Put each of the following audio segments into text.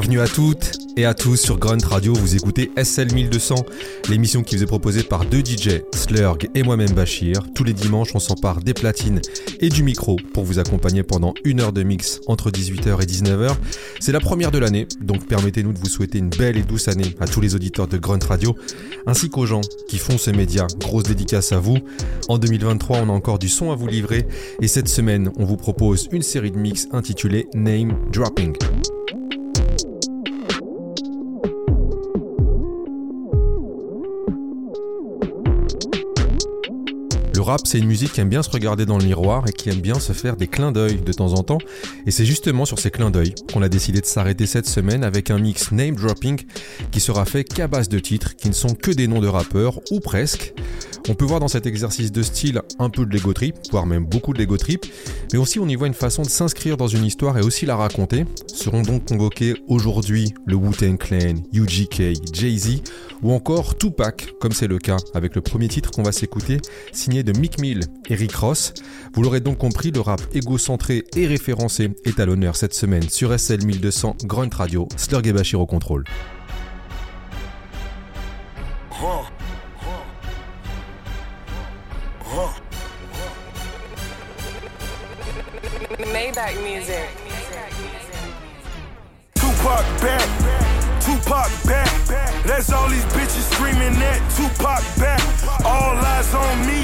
Bienvenue à toutes et à tous sur Grunt Radio. Vous écoutez SL 1200, l'émission qui vous est proposée par deux DJ, Slurg et moi-même Bachir. Tous les dimanches, on s'empare des platines et du micro pour vous accompagner pendant une heure de mix entre 18h et 19h. C'est la première de l'année, donc permettez-nous de vous souhaiter une belle et douce année à tous les auditeurs de Grunt Radio, ainsi qu'aux gens qui font ce média. Grosse dédicace à vous. En 2023, on a encore du son à vous livrer et cette semaine, on vous propose une série de mix intitulée Name Dropping. Rap, c'est une musique qui aime bien se regarder dans le miroir et qui aime bien se faire des clins d'œil de temps en temps. Et c'est justement sur ces clins d'œil qu'on a décidé de s'arrêter cette semaine avec un mix name dropping qui sera fait qu'à base de titres qui ne sont que des noms de rappeurs ou presque. On peut voir dans cet exercice de style un peu de l'ego trip, voire même beaucoup de l'ego trip, mais aussi on y voit une façon de s'inscrire dans une histoire et aussi la raconter. Seront donc convoqués aujourd'hui le Wu-Tang Clan, UGK, Jay-Z ou encore Tupac, comme c'est le cas avec le premier titre qu'on va s'écouter, signé de Mick Mill et Rick Ross. Vous l'aurez donc compris, le rap égocentré et référencé est à l'honneur cette semaine sur SL 1200 Grunt Radio, Slurg et Bachir au contrôle. Maybach music. Tupac back, Tupac back. That's all these bitches screaming at Tupac back. All eyes on me.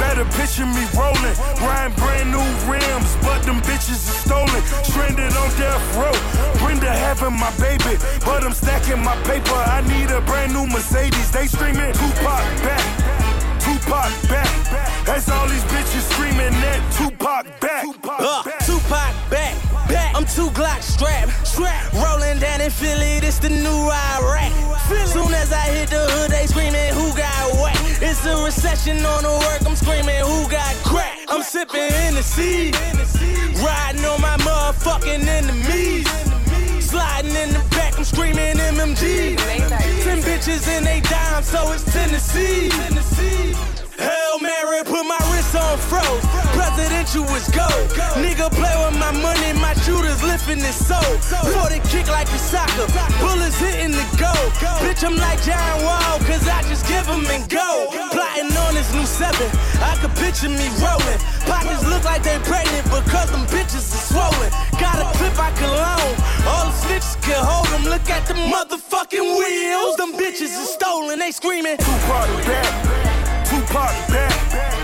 Better picture me rolling, riding brand new rims, but them bitches are stolen. Stranded on death row. Brenda having my baby, but I'm stacking my paper. I need a brand new Mercedes. They screaming Tupac back, Tupac back. That's all these bitches screaming at Tupac back. Uh, Tupac back, back. I'm two Glock strap, strap. Rolling down in Philly, this the new Iraq. Soon as I hit the hood, they screaming who got whack. It's a recession on the work, I'm screaming who got crack. I'm sipping in the sea, riding on my motherfucking enemies. Sliding in the back, I'm screaming MMG. Ten bitches in they dime, so it's Tennessee. Tennessee. Hail Mary, put my wrist on froze. Presidential is go. Nigga play with my money, my shooters lifting his soul. For the kick like a soccer, bullets hitting the goal. Bitch, I'm like John Wall, cause I just give them and go. Plotting on this new seven, I could picture me rolling. Pockets look like they pregnant because them bitches are swollen. Got a clip I can loan, all the snitches can hold them. Look at the motherfucking wheels, them bitches are stolen. They screaming. Tupac back. Tupac back.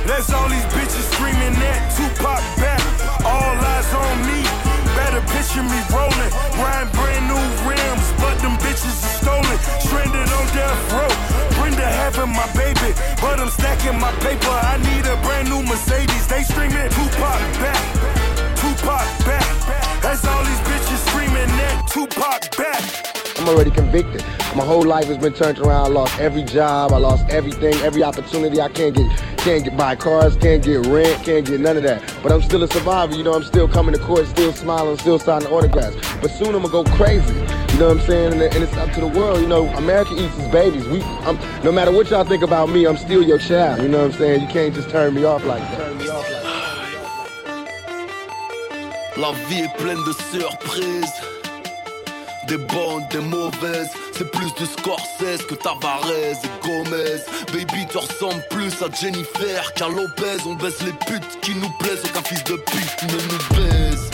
That's all these bitches screaming at Tupac back. All eyes on me. Better picture me rolling. Riding brand new rims, but them bitches are stolen. Stranded on death row. Brenda having my baby, but I'm stacking my paper. I need a brand new Mercedes. They screaming Tupac back. Tupac back. That's all these bitches screaming at Tupac back. I'm already convicted. My whole life has been turned around. I lost every job. I lost everything, every opportunity. I can't get, can't get buy cars, can't get rent, can't get none of that. But I'm still a survivor. You know, I'm still coming to court, still smiling, still signing autographs. But soon I'm gonna go crazy. You know what I'm saying? And, and it's up to the world. You know, America eats its babies. We, I'm, no matter what y'all think about me, I'm still your child. You know what I'm saying? You can't just turn me off like that. Turn me off like that. La vie est pleine de surprises. Des bonnes, des mauvaises. C'est plus de Scorsese que Tavares et Gomez. Baby, tu ressembles plus à Jennifer qu'à Lopez. On baisse les putes qui nous plaisent. Aucun fils de pute ne nous baise.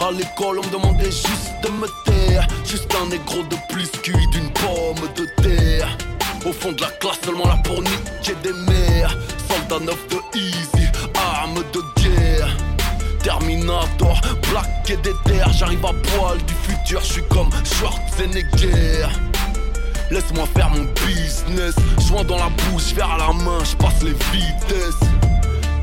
À l'école, on me demandait juste de me taire. Juste un négro de plus cuit d'une pomme de terre. Au fond de la classe, seulement là pour niquer des mères. Soldat neuf de easy, arme de guerre. Terminator, plaqué des terres, j'arrive à poil du futur, je suis comme Schwarzenegger. Laisse-moi faire mon business, joint dans la bouche, verre à la main, je passe les vitesses.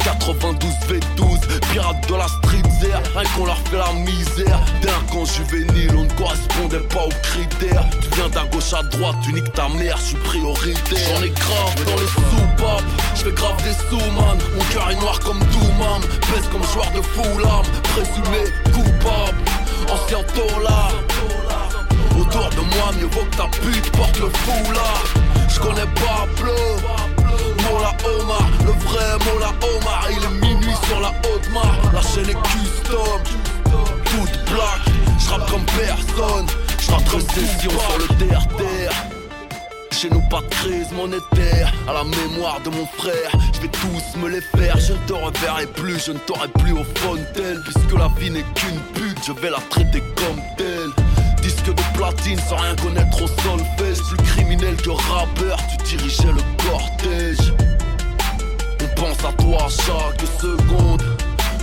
92 V12, pirates de la street zère, rien qu'on leur fait la misère. D'un con juvénile, on ne correspondait pas aux critères. Tu viens d'un gauche à droite, tu niques ta mère, je suis prioritaire. J'en ai grave dans les soupapes, je fais grave des sous man. Mon cœur est noir comme Doomam, pèse comme joueur de foulard, présumé coupable, ancien tolard. Autour de moi, mieux vaut que ta pute porte le foulard. Je connais Pablo. Mola Omar, le vrai Mola Omar, il est minuit sur la haute mare, la chaîne est custom, toute black, je rappe comme personne, Je session sur le terre-terre. Chez nous pas de crise monétaire À la mémoire de mon frère. Je vais tous me les faire Je te reverrai plus Je ne t'aurai plus au fontaine Puisque la vie n'est qu'une pute Je vais la traiter comme telle. Disque de platine sans rien connaître au solfège Plus criminel que rappeur Tu dirigeais le cortège. On pense à toi chaque seconde.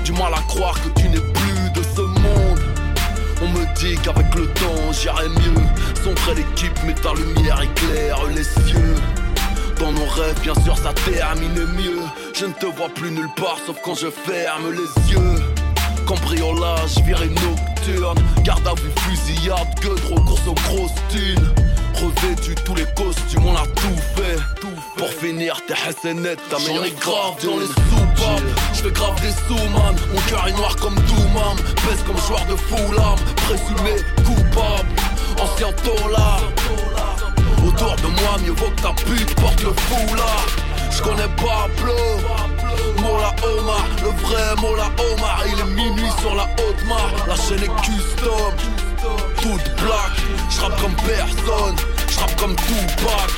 Du mal à croire que tu n'es plus de ce on me dit qu'avec le temps j'irai mieux Sombrer l'équipe mais ta lumière éclaire les cieux dans nos rêves, bien sûr, ça termine mieux. Je ne te vois plus nulle part, sauf quand je ferme les yeux. Cambriolage, virée nocturne, garde à vue, fusillade, gueule, course aux grosses thunes. Revêtu tous les costumes, on a tout fait. Pour finir, t'es SNet, ta meilleure grave dans les soupapes. Je fais grave des sous, man. Mon cœur est noir comme Doumam. Pèse comme joueur de l'âme. Présumé coupable, ancien tolard. Autour de moi, mieux vaut que ta pute porte le foulard. Je connais Pablo, Mola Omar, le vrai Mola Omar. Il est minuit sur la haute mare, la chaîne est custom, toute black. Je comme personne, je comme Tupac.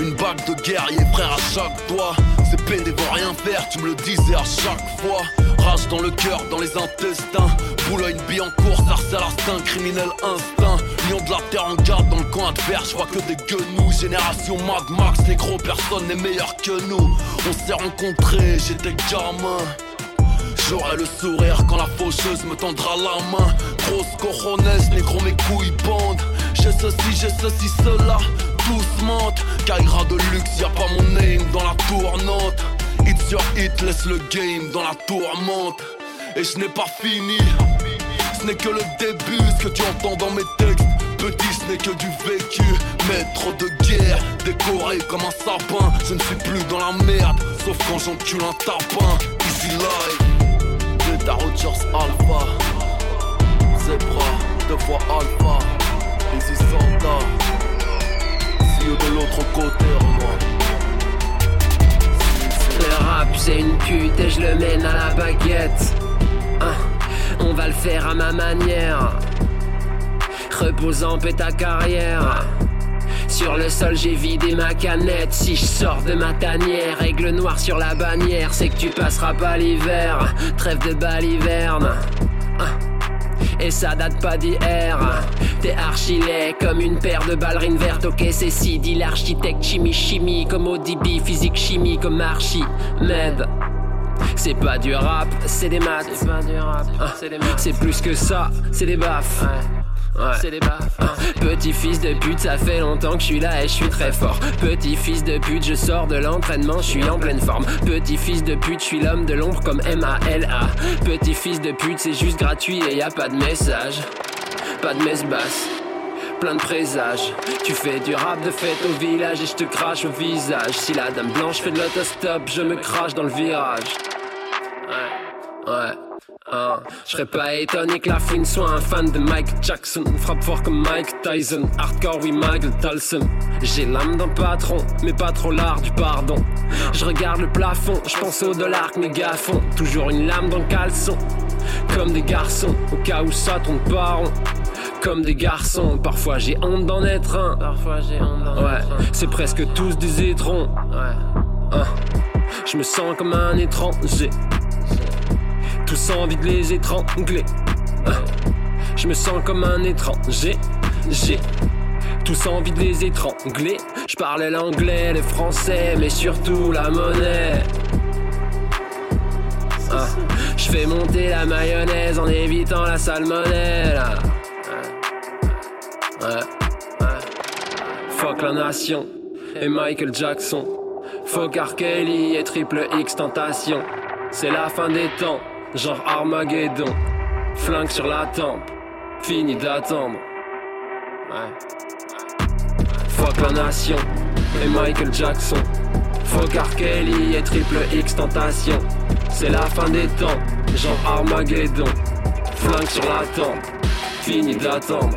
Une bague de guerrier, frère, à chaque doigt. Ces pédés vont rien faire, tu me le disais à chaque fois. Rage dans le cœur, dans les intestins. Boulogne, bille en course, instinct, criminel instinct. Lion de la terre en garde dans le coin adverse, je vois que des guenous. Génération Mad Max, gros, personne n'est meilleur que nous. On s'est rencontrés, j'étais gamin. J'aurai le sourire quand la faucheuse me tendra la main. Grosse coronaise, négro, mes couilles bandent. J'ai ceci, j'ai ceci, cela. Doucement, Kaira de luxe, y a pas mon name dans la tournante. It's your hit, laisse le game dans la tourmente. Et je n'ai pas fini. Ce n'est que le début, ce que tu entends dans mes textes. Petit, ce n'est que du vécu. Maître de guerre, décoré comme un sapin. Je ne suis plus dans la merde, sauf quand j'encule un tapin. Easy life, Beta Rogers Alpha. Zebra, deux fois Alpha. Easy Santa. You de l'autre côté, moi. Le rap c'est une pute et je le mène à la baguette. Ah, on va le faire à ma manière. Reposant paix ta carrière. Sur le sol j'ai vidé ma canette Si je sors de ma tanière Aigle noir sur la bannière C'est que tu passeras pas l'hiver Trêve de baliverne ah et ça date pas d'hier. T'es archi comme une paire de ballerines vertes. Ok, c'est si dit l'architecte chimie chimie comme ODB, physique chimie comme archi med. C'est pas du rap, c'est des maths. C'est pas du rap, ah, c'est des maths. C'est plus que ça, c'est des baffes. C'est. Hein. Petit fils de pute, ça fait longtemps que je suis là et je suis très fort. Petit fils de pute, je sors de l'entraînement, je suis en pleine forme. Petit fils de pute, je suis l'homme de l'ombre comme M-A-L-A. Petit fils de pute, c'est juste gratuit et y a pas de message. Pas de messe basse plein de présages. Tu fais du rap de fête au village et je te crache au visage. Si la dame blanche fait de l'autostop, je me crache dans le virage. Ouais, ouais. Ah, je serais pas étonné que la fouine soit un fan de Mike Jackson. Frappe fort comme Mike Tyson. Hardcore, oui, Michael Tolson. J'ai l'âme d'un patron, mais pas trop l'art du pardon. Je regarde le plafond, je pense au dollar que mes gars font. Toujours une lame dans le caleçon. Comme des garçons, au cas où ça tombe pas rond. Comme des garçons, parfois j'ai honte d'en être un. Parfois j'ai honte d'en ouais, être un. C'est presque tous des étrons. Ouais. Hein. Je me sens comme un étranger tous envie de les étrangler. Je me sens comme un étranger. J'ai tous envie de les étrangler. Je parle l'anglais, le français, mais surtout la monnaie. Ah, je fais monter la mayonnaise en évitant la salmonelle. Fuck la nation et Michael Jackson. Fuck R. Kelly et Triple X Tentation. C'est la fin des temps genre Armageddon. Flingue sur la tempe, fini d'attendre. Ouais. Fuck la nation et Michael Jackson. Fuck R. Kelly et Triple X Tentation. C'est la fin des temps, genre Armageddon. Flingue sur la tempe, fini d'attendre.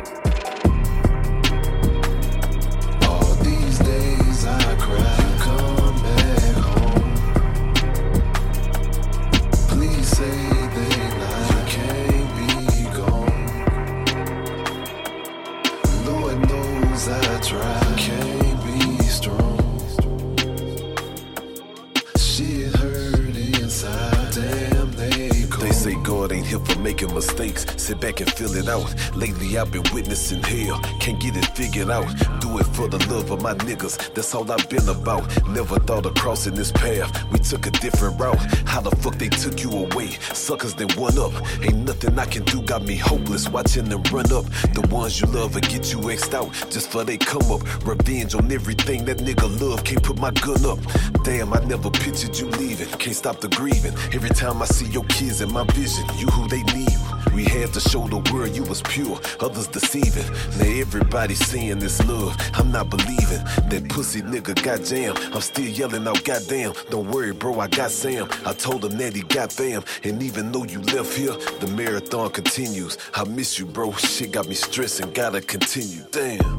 Here for making mistakes. Sit back and feel it out. Lately I've been witnessing hell. Can't get it figured out. Do it for the love of my niggas. That's all I've been about. Never thought of crossing this path. We took a different route. How the fuck they took you away? Suckers they one up. Ain't nothing I can do. Got me hopeless. Watching them run up. The ones you love will get you X'd out. Just for they come up. Revenge on everything that nigga love. Can't put my gun up. Damn, I never pictured you leaving. Can't stop the grieving. Every time I see your kids in my vision, you who they need. We had to show the world you was pure, others deceiving. Now everybody saying this love, I'm not believing. That pussy nigga got jammed. I'm still yelling out, goddamn. Don't worry, bro, I got Sam. I told him that he got fam. And even though you left here, the marathon continues. I miss you, bro. Shit got me stressing, gotta continue. Damn.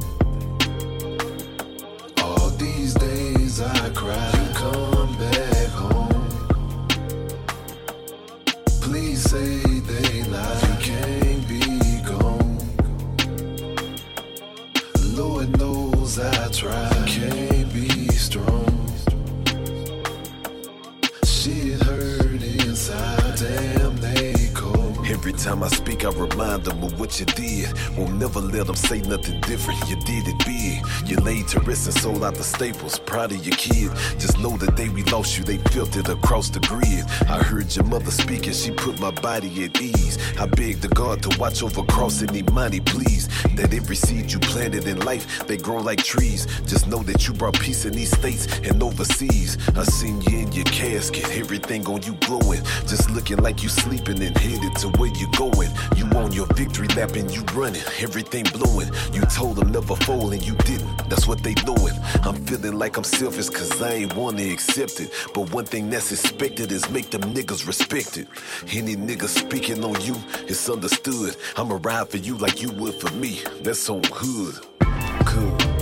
All these days I cry, never let them say nothing different. You did it big. You laid to rest and sold out the staples. Proud of your kid. Just know the day we lost you, they felt it across the grid. I heard your mother speaking, she put my body at ease. I begged the God to watch over Cross crossing Imani, please. That every seed you planted in life, they grow like trees. Just know that you brought peace in these states and overseas. I seen you in your casket, everything on you glowing. Just looking like you sleeping and headed to where you going. You on your victory lap and you running, everything blowing. You told them never fold and you didn't. That's what they doing. I'm feeling like I'm selfish cause I ain't wanna accept it. But one thing that's expected is make them niggas respect it. Any nigga speaking on you, it's understood. I'ma ride for you like you would for me. That's so. Good.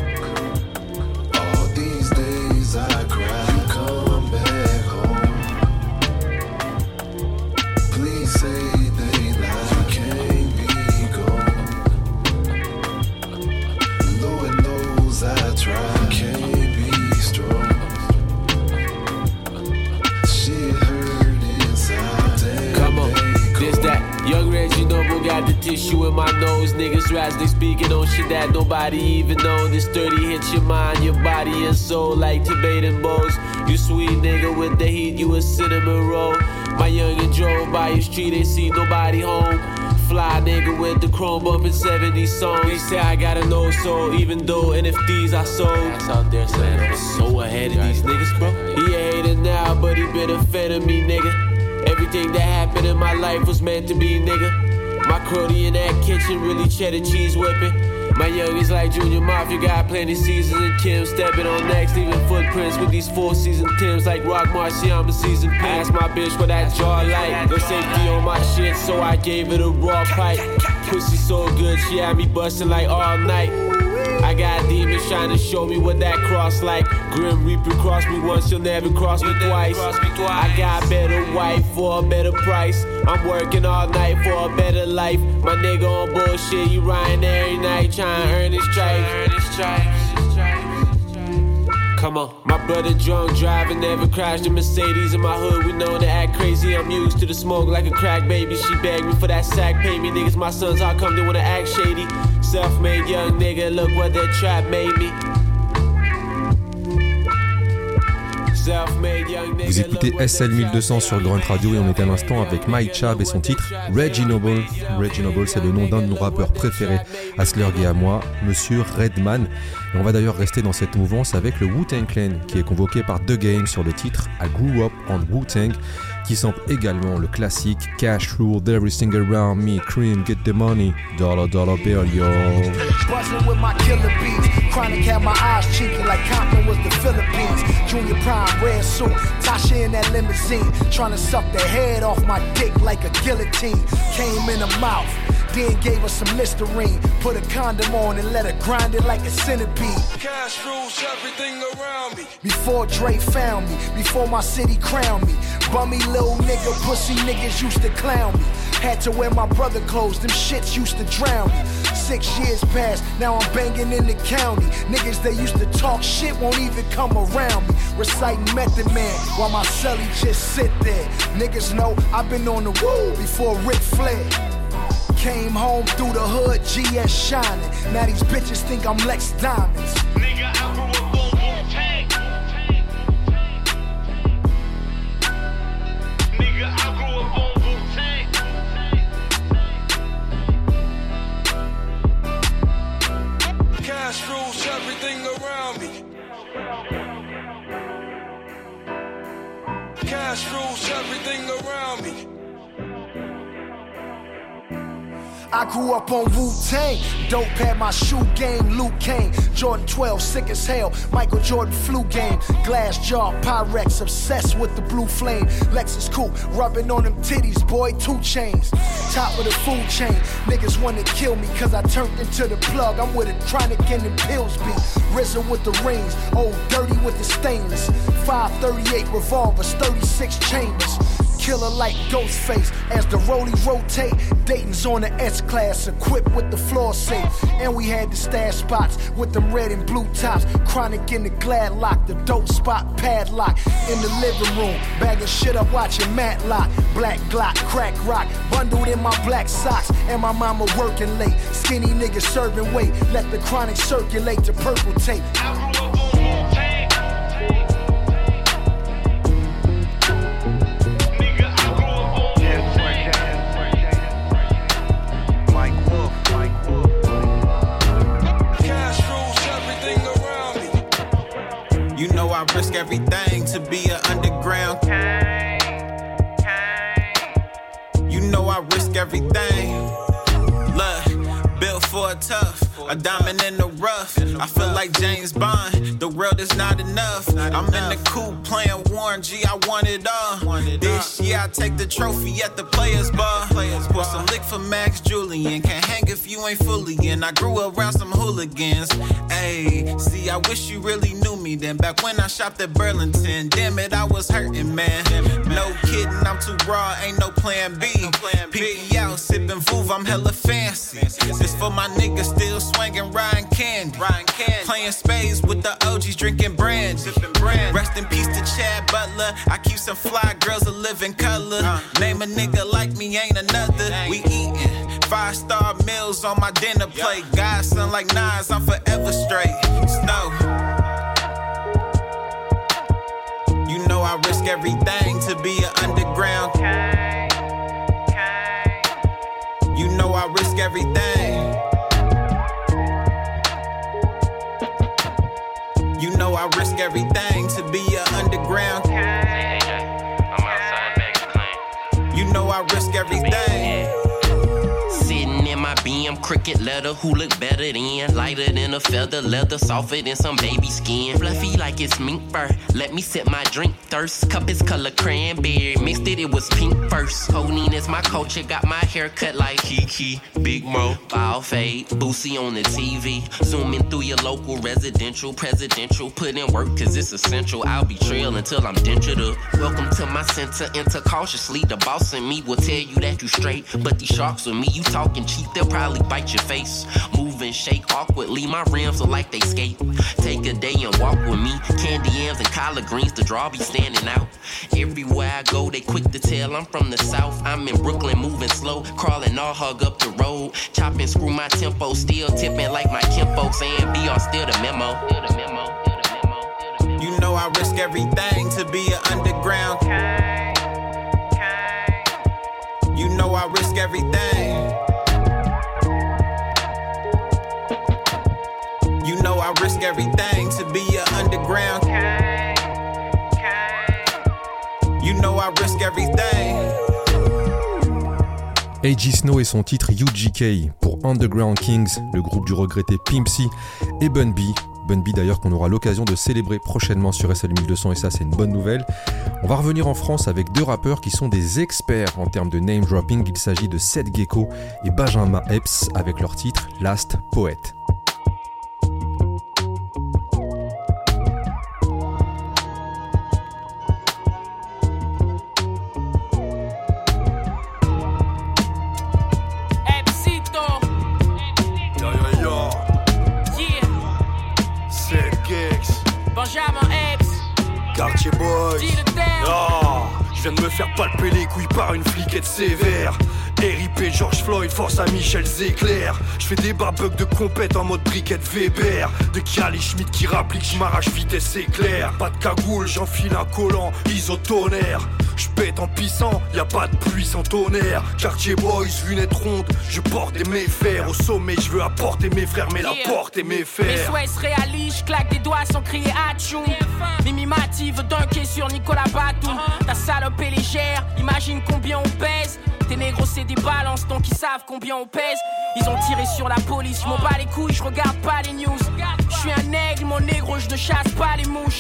Tissue in my nose. Niggas raps speaking on shit that nobody even know. This 30 hits your mind, your body and soul like Tibetan bows. You sweet nigga with the heat, you a cinnamon roll. My youngin' drove by your street, ain't see nobody home. Fly nigga with the chrome bumpin' 70 songs. They say I got a no soul, even though NFTs I sold. That's out there saying I'm so ahead of these niggas, bro. He a hater now, but he been a fan of me, nigga. Everything that happened in my life was meant to be, nigga. My cruddy in that kitchen really cheddar cheese whipping. My youngest like Junior Mafia got plenty seasons and Kim stepping on next, leaving footprints with these four season Tims like Rock Marciano season pin. Ask my bitch what that jaw like. No safety on my shit, so I gave it a raw pipe. Pussy so good, she had me busting like all night. I got demons trying to show me what that cross like. Grim Reaper cross me once, you'll never cross me twice. I got better wife for a better price. I'm working all night for a better life. My nigga on bullshit, you riding every night trying to earn his stripes. Come on, my brother drunk driving, never crashed a Mercedes in my hood. We known to act crazy. I'm used to the smoke like a crack baby. She begged me for that sack, pay me. Niggas, my sons, all come, they wanna act shady. Self-made young nigga, look what that trap made me. Vous écoutez look what that SL trap 1200 made sur me. Grunt Radio et on est à l'instant avec Mike Chab et son titre Reggie Noble. Reggie Noble, c'est le nom d'un de nos rappeurs préférés à Slurg et à moi, Monsieur Redman. Et on va d'ailleurs rester dans cette mouvance avec le Wu-Tang Clan qui est convoqué par The Game sur le titre I Grew Up on Wu-Tang qui sample également le classique Cash Rule Everything Around Me, Cream, Get the Money, Dollar Dollar Bill, yo. Buzzing with my killer beats. Chronic had my eyes cheeky like Compton was the Philippines. Junior Prime, red suit. Tasha in that limousine. Trying to suck the head off my dick like a guillotine. Came in the mouth. Then gave her some Listerine. Put a condom on and let her grind it like a centipede. Cash rules everything around me. Before Dre found me, before my city crowned me. Bummy little nigga, pussy niggas used to clown me. Had to wear my brother clothes, them shits used to drown me. Six years passed, now I'm banging in the county. Niggas that used to talk shit won't even come around me. Reciting Method Man while my celly just sit there. Niggas know I've been on the road before Ric Flair. Came home through the hood, GS shining. Now these bitches think I'm Lex Diamonds. Nigga, I grew up on Wu-Tang. Nigga, I grew up on Wu-Tang. Cash rules everything around me. Cash rules everything around me. I grew up on Wu Tang. Dope had my shoe game, Luke Kane. Jordan 12, sick as hell. Michael Jordan flu game. Glass jaw, Pyrex, obsessed with the blue flame. Lexus coupe, rubbing on them titties, boy, two chains. Top of the food chain. Niggas wanna kill me cause I turned into the plug. I'm with a chronic and them pills be. RZA with the rings, old dirty with the stainless. 538 revolvers, 36 chambers. Killer like Ghostface as the rollie rotate. Dayton's on the S class, equipped with the floor safe. And we had the stash spots with them red and blue tops. Chronic in the glad lock, the dope spot padlock. In the living room, bagging shit up, watching Matlock. Black Glock, crack rock, bundled in my black socks. And my mama working late. Skinny niggas serving weight. Let the chronic circulate to purple tape. I risk everything to be an underground. You know I risk everything. Look, built for a tough, a diamond in the rough. I feel like James Bond. The world is not enough. I'm in the coupe playing Warren G. I want it all. This year I take the trophy at the Players Bar. Pour some lick for Max Julien. Can't hang if you ain't fully in. I grew around some hooligans. Ayy, see, I wish you really knew me then. Back when I shopped at Burlington, damn it, I was hurting, man. No kidding, I'm too raw, ain't no plan B. Pick me out, sipping Vouv, I'm hella fancy. This for my niggas still swinging Ryan Candy. Playing spades with the OGs, drinking brandy. Rest in peace to Chad Butler. I keep some fly girls a living color. Name a nigga like me, ain't another. We eating five star meals on my dinner plate. Godson like Nas, I'm forever straight. Snow. You know I risk everything to be an underground. You know I risk everything. I risk everything to be an underground. You know I risk everything. Sitting in my BM cricket leather, who look better than lighter than a feather, leather softer than some baby skin, fluffy like it's mink fur. Let me sip my drink thirst. Cup is color cranberry, mixed it, it was pink first. Codeine is my culture, got my hair cut like Kiki, Big Mo, ball fade, Boosie on the TV. Zooming through your local residential, presidential, put in work cause it's essential. I'll be trail until I'm dentured up. Welcome to my center, enter cautiously. The boss in me will tell you that you straight, but these sharks with me, you talking cheap, they'll probably bite your face. Move and shake awkwardly, my rims are like they skate. Take a day and walk with me. Candy yams and collard greens, the draw be standing out. Everywhere I go, they quick to tell I'm from the south. I'm in Brooklyn, moving slow, crawling all hug up the road. Chopping, screw my tempo, still tipping like my kinfolk saying BR still the. Still the memo. Still the memo. Still the memo. You know I risk everything to be an underground. You know I risk everything. Risk everything to be an underground. You know I risk everything. AG Snow et son titre UGK pour Underground Kings, le groupe du regretté Pimp C et Bun B Bun B d'ailleurs qu'on aura l'occasion de célébrer prochainement sur SL 1200 et ça c'est une bonne nouvelle. On va revenir en France avec deux rappeurs qui sont des experts en termes de name dropping. Il s'agit de Seth Gecko et Benjamin Epps avec leur titre Last Poet. Je viens de me faire palper les couilles par une fliquette sévère. RIP George Floyd, force à Michel Zéclair. Je fais des barbugs de compète en mode briquette Weber. De Kali Schmidt qui rapplique, je m'arrache vitesse éclair. Pas de cagoule, j'enfile un collant, isotonnerre. Je pète en pissant, y a pas de pluie sans tonnerre. Quartier boys, lunettes rondes, je porte des méfers. Au sommet, je veux apporter mes frères, mais la porte est mes fers. Mes souhaits se réalisent, je claque des doigts sans crier Hatchoum. Mimi Mati veut dunker sur Nicolas Batou. Ta salope est légère, imagine combien on pèse. Tes négros c'est des balances donc ils savent combien on pèse. Ils ont tiré sur la police, je m'en bats les couilles, je regarde pas les news. Je suis un aigle, mon négro, je ne chasse pas les mouches.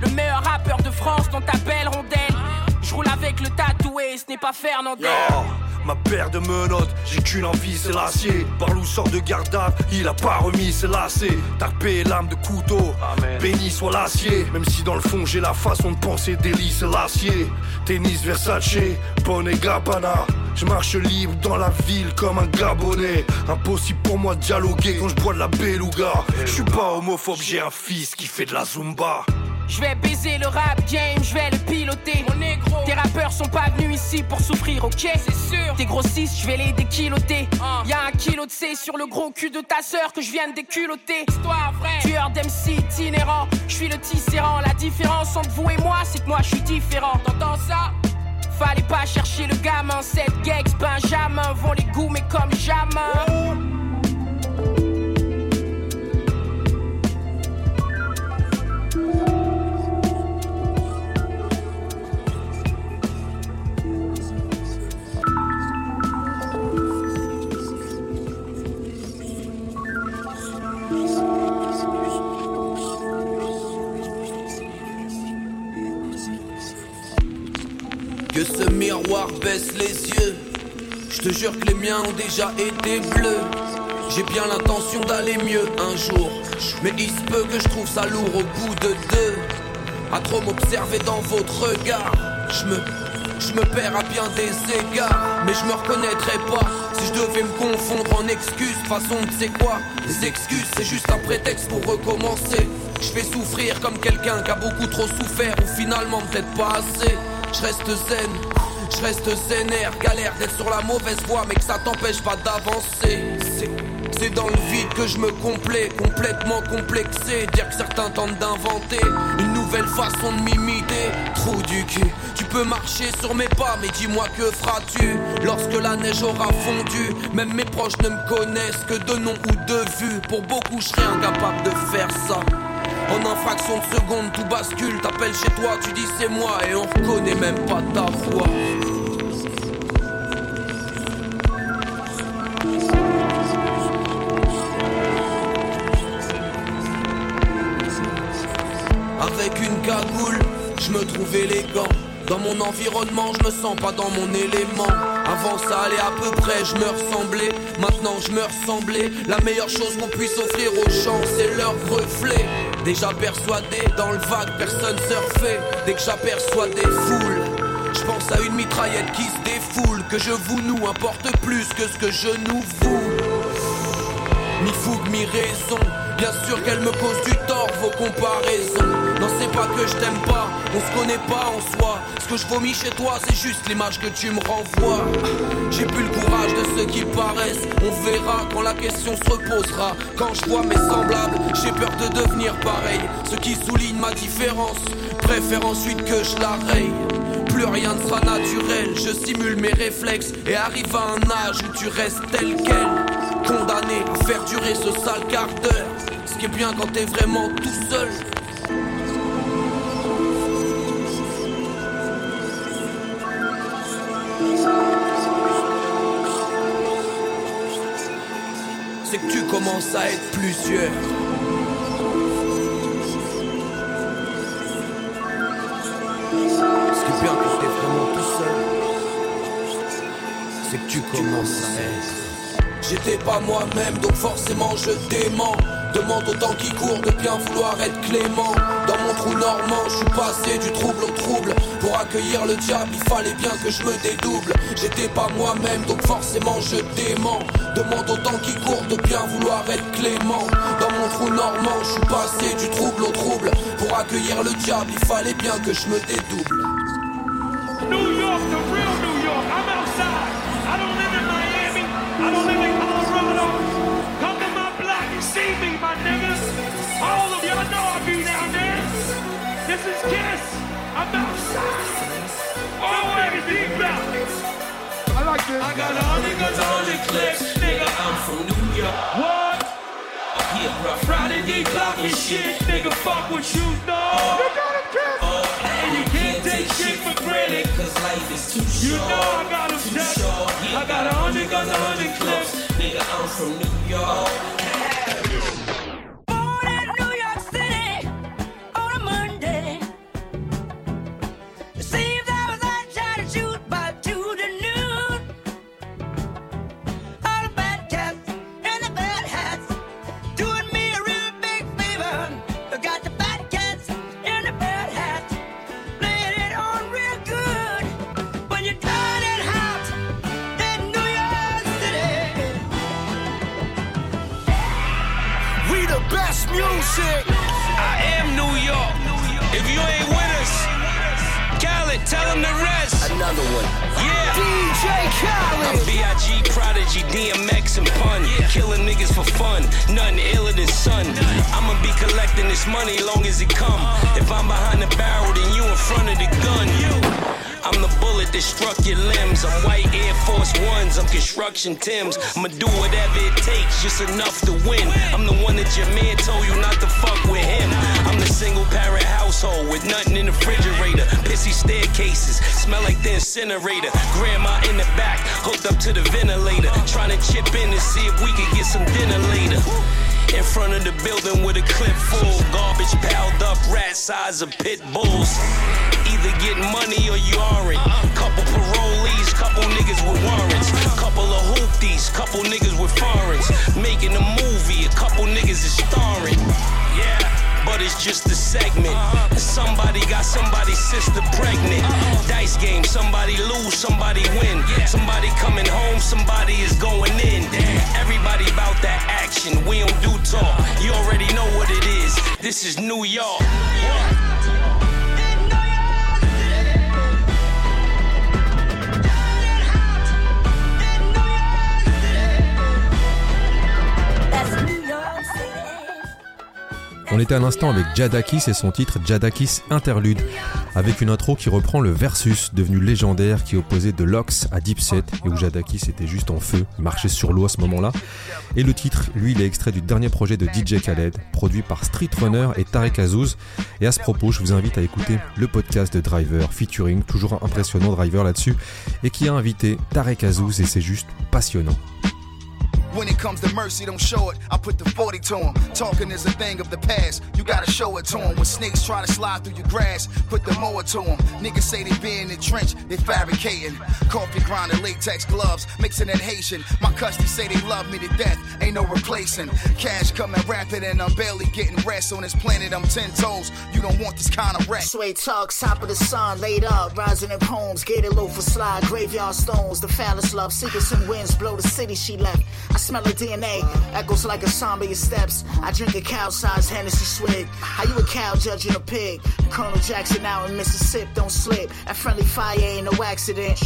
Le meilleur rappeur de France dans ta belle rondelle. Je roule avec le tatoué, ce n'est pas Fernandel. Ma paire de menottes, j'ai qu'une envie, c'est l'acier. Barlou sort de garde il a pas remis ses lacets. Tarpé l'âme de couteau, béni soit l'acier. Même si dans le fond j'ai la façon de penser d'Elie, c'est l'acier. Tennis Versace, bonnet Gabbana. Je marche libre dans la ville comme un Gabonais. Impossible pour moi de dialoguer quand je bois de la beluga. Je suis pas homophobe, j'ai un fils qui fait de la zumba. Je vais baiser le rap game, je vais le piloter. Mon négro. Tes rappeurs sont pas venus ici pour souffrir, ok? C'est sûr. Tes grossistes, je vais les déquiloter. Uh. Y'a un kilo de C sur le gros cul de ta sœur que je viens de déculoter. Histoire vraie. Tueur d'MC itinérant, je suis le tisserand. La différence entre vous et moi, c'est que moi je suis différent. T'entends ça? Fallait pas chercher le gamin, cette gex, Benjamin vont les goûts mais comme jamais. Que ce miroir baisse les yeux. Je te jure que les miens ont déjà été bleus. J'ai bien l'intention d'aller mieux un jour. Mais il se peut que je trouve ça lourd au bout de deux. À trop m'observer dans votre regard. Je me, perds à bien des égards. Mais je me reconnaîtrais pas si je devais me confondre en excuses. Façon, tu sais quoi? Les excuses, c'est juste un prétexte pour recommencer. Je fais souffrir comme quelqu'un qui a beaucoup trop souffert. Ou finalement, peut-être pas assez. Je reste zen, je reste zénère, galère d'être sur la mauvaise voie, mais que ça t'empêche pas d'avancer. C'est dans le vide que je me complais, complètement complexé. Dire que certains tentent d'inventer une nouvelle façon de m'imiter. Trou du cul, tu peux marcher sur mes pas, mais dis-moi que feras-tu lorsque la neige aura fondu? Même mes proches ne me connaissent que de nom ou de vue. Pour beaucoup, je serais incapable de faire ça. En un fraction de seconde, tout bascule. T'appelles chez toi, tu dis c'est moi, et on reconnaît même pas ta voix. Avec une cagoule, je me trouve élégant. Dans mon environnement, je me sens pas dans mon élément. Avant ça allait à peu près, je me ressemblais. Maintenant je me ressemblais. La meilleure chose qu'on puisse offrir aux gens, c'est leur reflet. Déjà persuadé, dans le vague, personne surfait. Dès que j'aperçois des foules, je pense à une mitraillette qui se défoule. Que je vous nous importe plus que ce que je nous vous. Mi fougue, mi raison. Bien sûr qu'elle me cause du vos comparaisons. Non, c'est pas que je t'aime pas, on se connaît pas en soi. Ce que je vomis chez toi, c'est juste l'image que tu me renvoies. J'ai plus le courage de ceux qui paraissent. On verra quand la question se reposera. Quand je vois mes semblables, j'ai peur de devenir pareil. Ce qui souligne ma différence, préfère ensuite que je la raye. Plus rien ne sera naturel, je simule mes réflexes et arrive à un âge où tu restes tel quel. Condamné à faire durer ce sale quart d'heure ce qui est bien quand t'es vraiment tout seul. C'est que tu commences à être plusieurs. Ce qui est bien quand t'es vraiment tout seul, c'est que tu commences à être. J'étais pas moi-même, donc forcément je dément. Demande au temps qui court de bien vouloir être clément. Dans mon trou normand, je suis passé du trouble au trouble. Pour accueillir le diable, il fallait bien que je me dédouble. J'étais pas moi-même, donc forcément je dément. Demande au temps qui court de bien vouloir être clément. Dans mon trou normand, je suis passé du trouble au trouble. Pour accueillir le diable, il fallait bien que je me dédouble. New York, the real New York. I'm outside. I don't live in Miami. I don't live in This Kiss. I'm outside. Always deep out. I like this. I got a hundred guns, a hundred clips. Nigga, I'm from New York. What? Yeah, bro. Friday D block and shit. Nigga, fuck what you know. You got him, Kiss. Oh, And you can't take shit for granted. Cause life is too short. You know I got him, Jack. I got a hundred guns, a hundred clips. Nigga, I'm from New York. Your limbs. I'm white Air Force Ones. I'm construction Tims. I'ma do whatever it takes, just enough to win. I'm the one that your man told you not to fuck with him. I'm the single parent household with nothing in the refrigerator. Pissy staircases, smell like the incinerator. Grandma in the back, hooked up to the ventilator. Trying to chip in to see if we could get some dinner later. In front of the building with a clip full, garbage piled up, rat size of pit bulls. Either get money or you aren't. Hoopties, couple niggas with foreigns. Making a movie, a couple niggas is starring. Yeah, but it's just a segment. Somebody got somebody's sister pregnant. Dice game, somebody lose, somebody win. Somebody coming home, somebody is going in. Everybody about that action, we don't do talk. You already know what it is. This is New York. That's On était à l'instant avec Jadakis et son titre Jadakis Interlude, avec une intro qui reprend le versus devenu légendaire qui opposait de Lox à Dipset et où Jadakis était juste en feu, marchait sur l'eau à ce moment-là. Et le titre, lui, il est extrait du dernier projet de DJ Khaled, produit par Street Runner et Tarek Azouz. Et à ce propos, je vous invite à écouter le podcast de Driver, featuring, toujours impressionnant Driver là-dessus, et qui a invité Tarek Azouz et c'est juste passionnant. When it comes to mercy, don't show it. I put the 40 to him. Talking is a thing of the past. You gotta show it to him. When snakes try to slide through your grass, put the mower to him. Niggas say they be in the trench, they fabricating. Coffee grinder, latex gloves, mixing that Haitian. My customers say they love me to death, ain't no replacing. Cash coming rapid and I'm barely getting rest on this planet. I'm 10 toes. You don't want this kind of wreck. Sway talks, top of the sun, laid up, rising in poems, gated low for slide, graveyard stones, the phallus love, secrets and winds blow the city she left. I smell of DNA, echoes like a song your steps. I drink a cow-sized Hennessy swig. How you a cow judging a pig? Colonel Jackson out in Mississippi, don't slip. That friendly fire ain't no accident.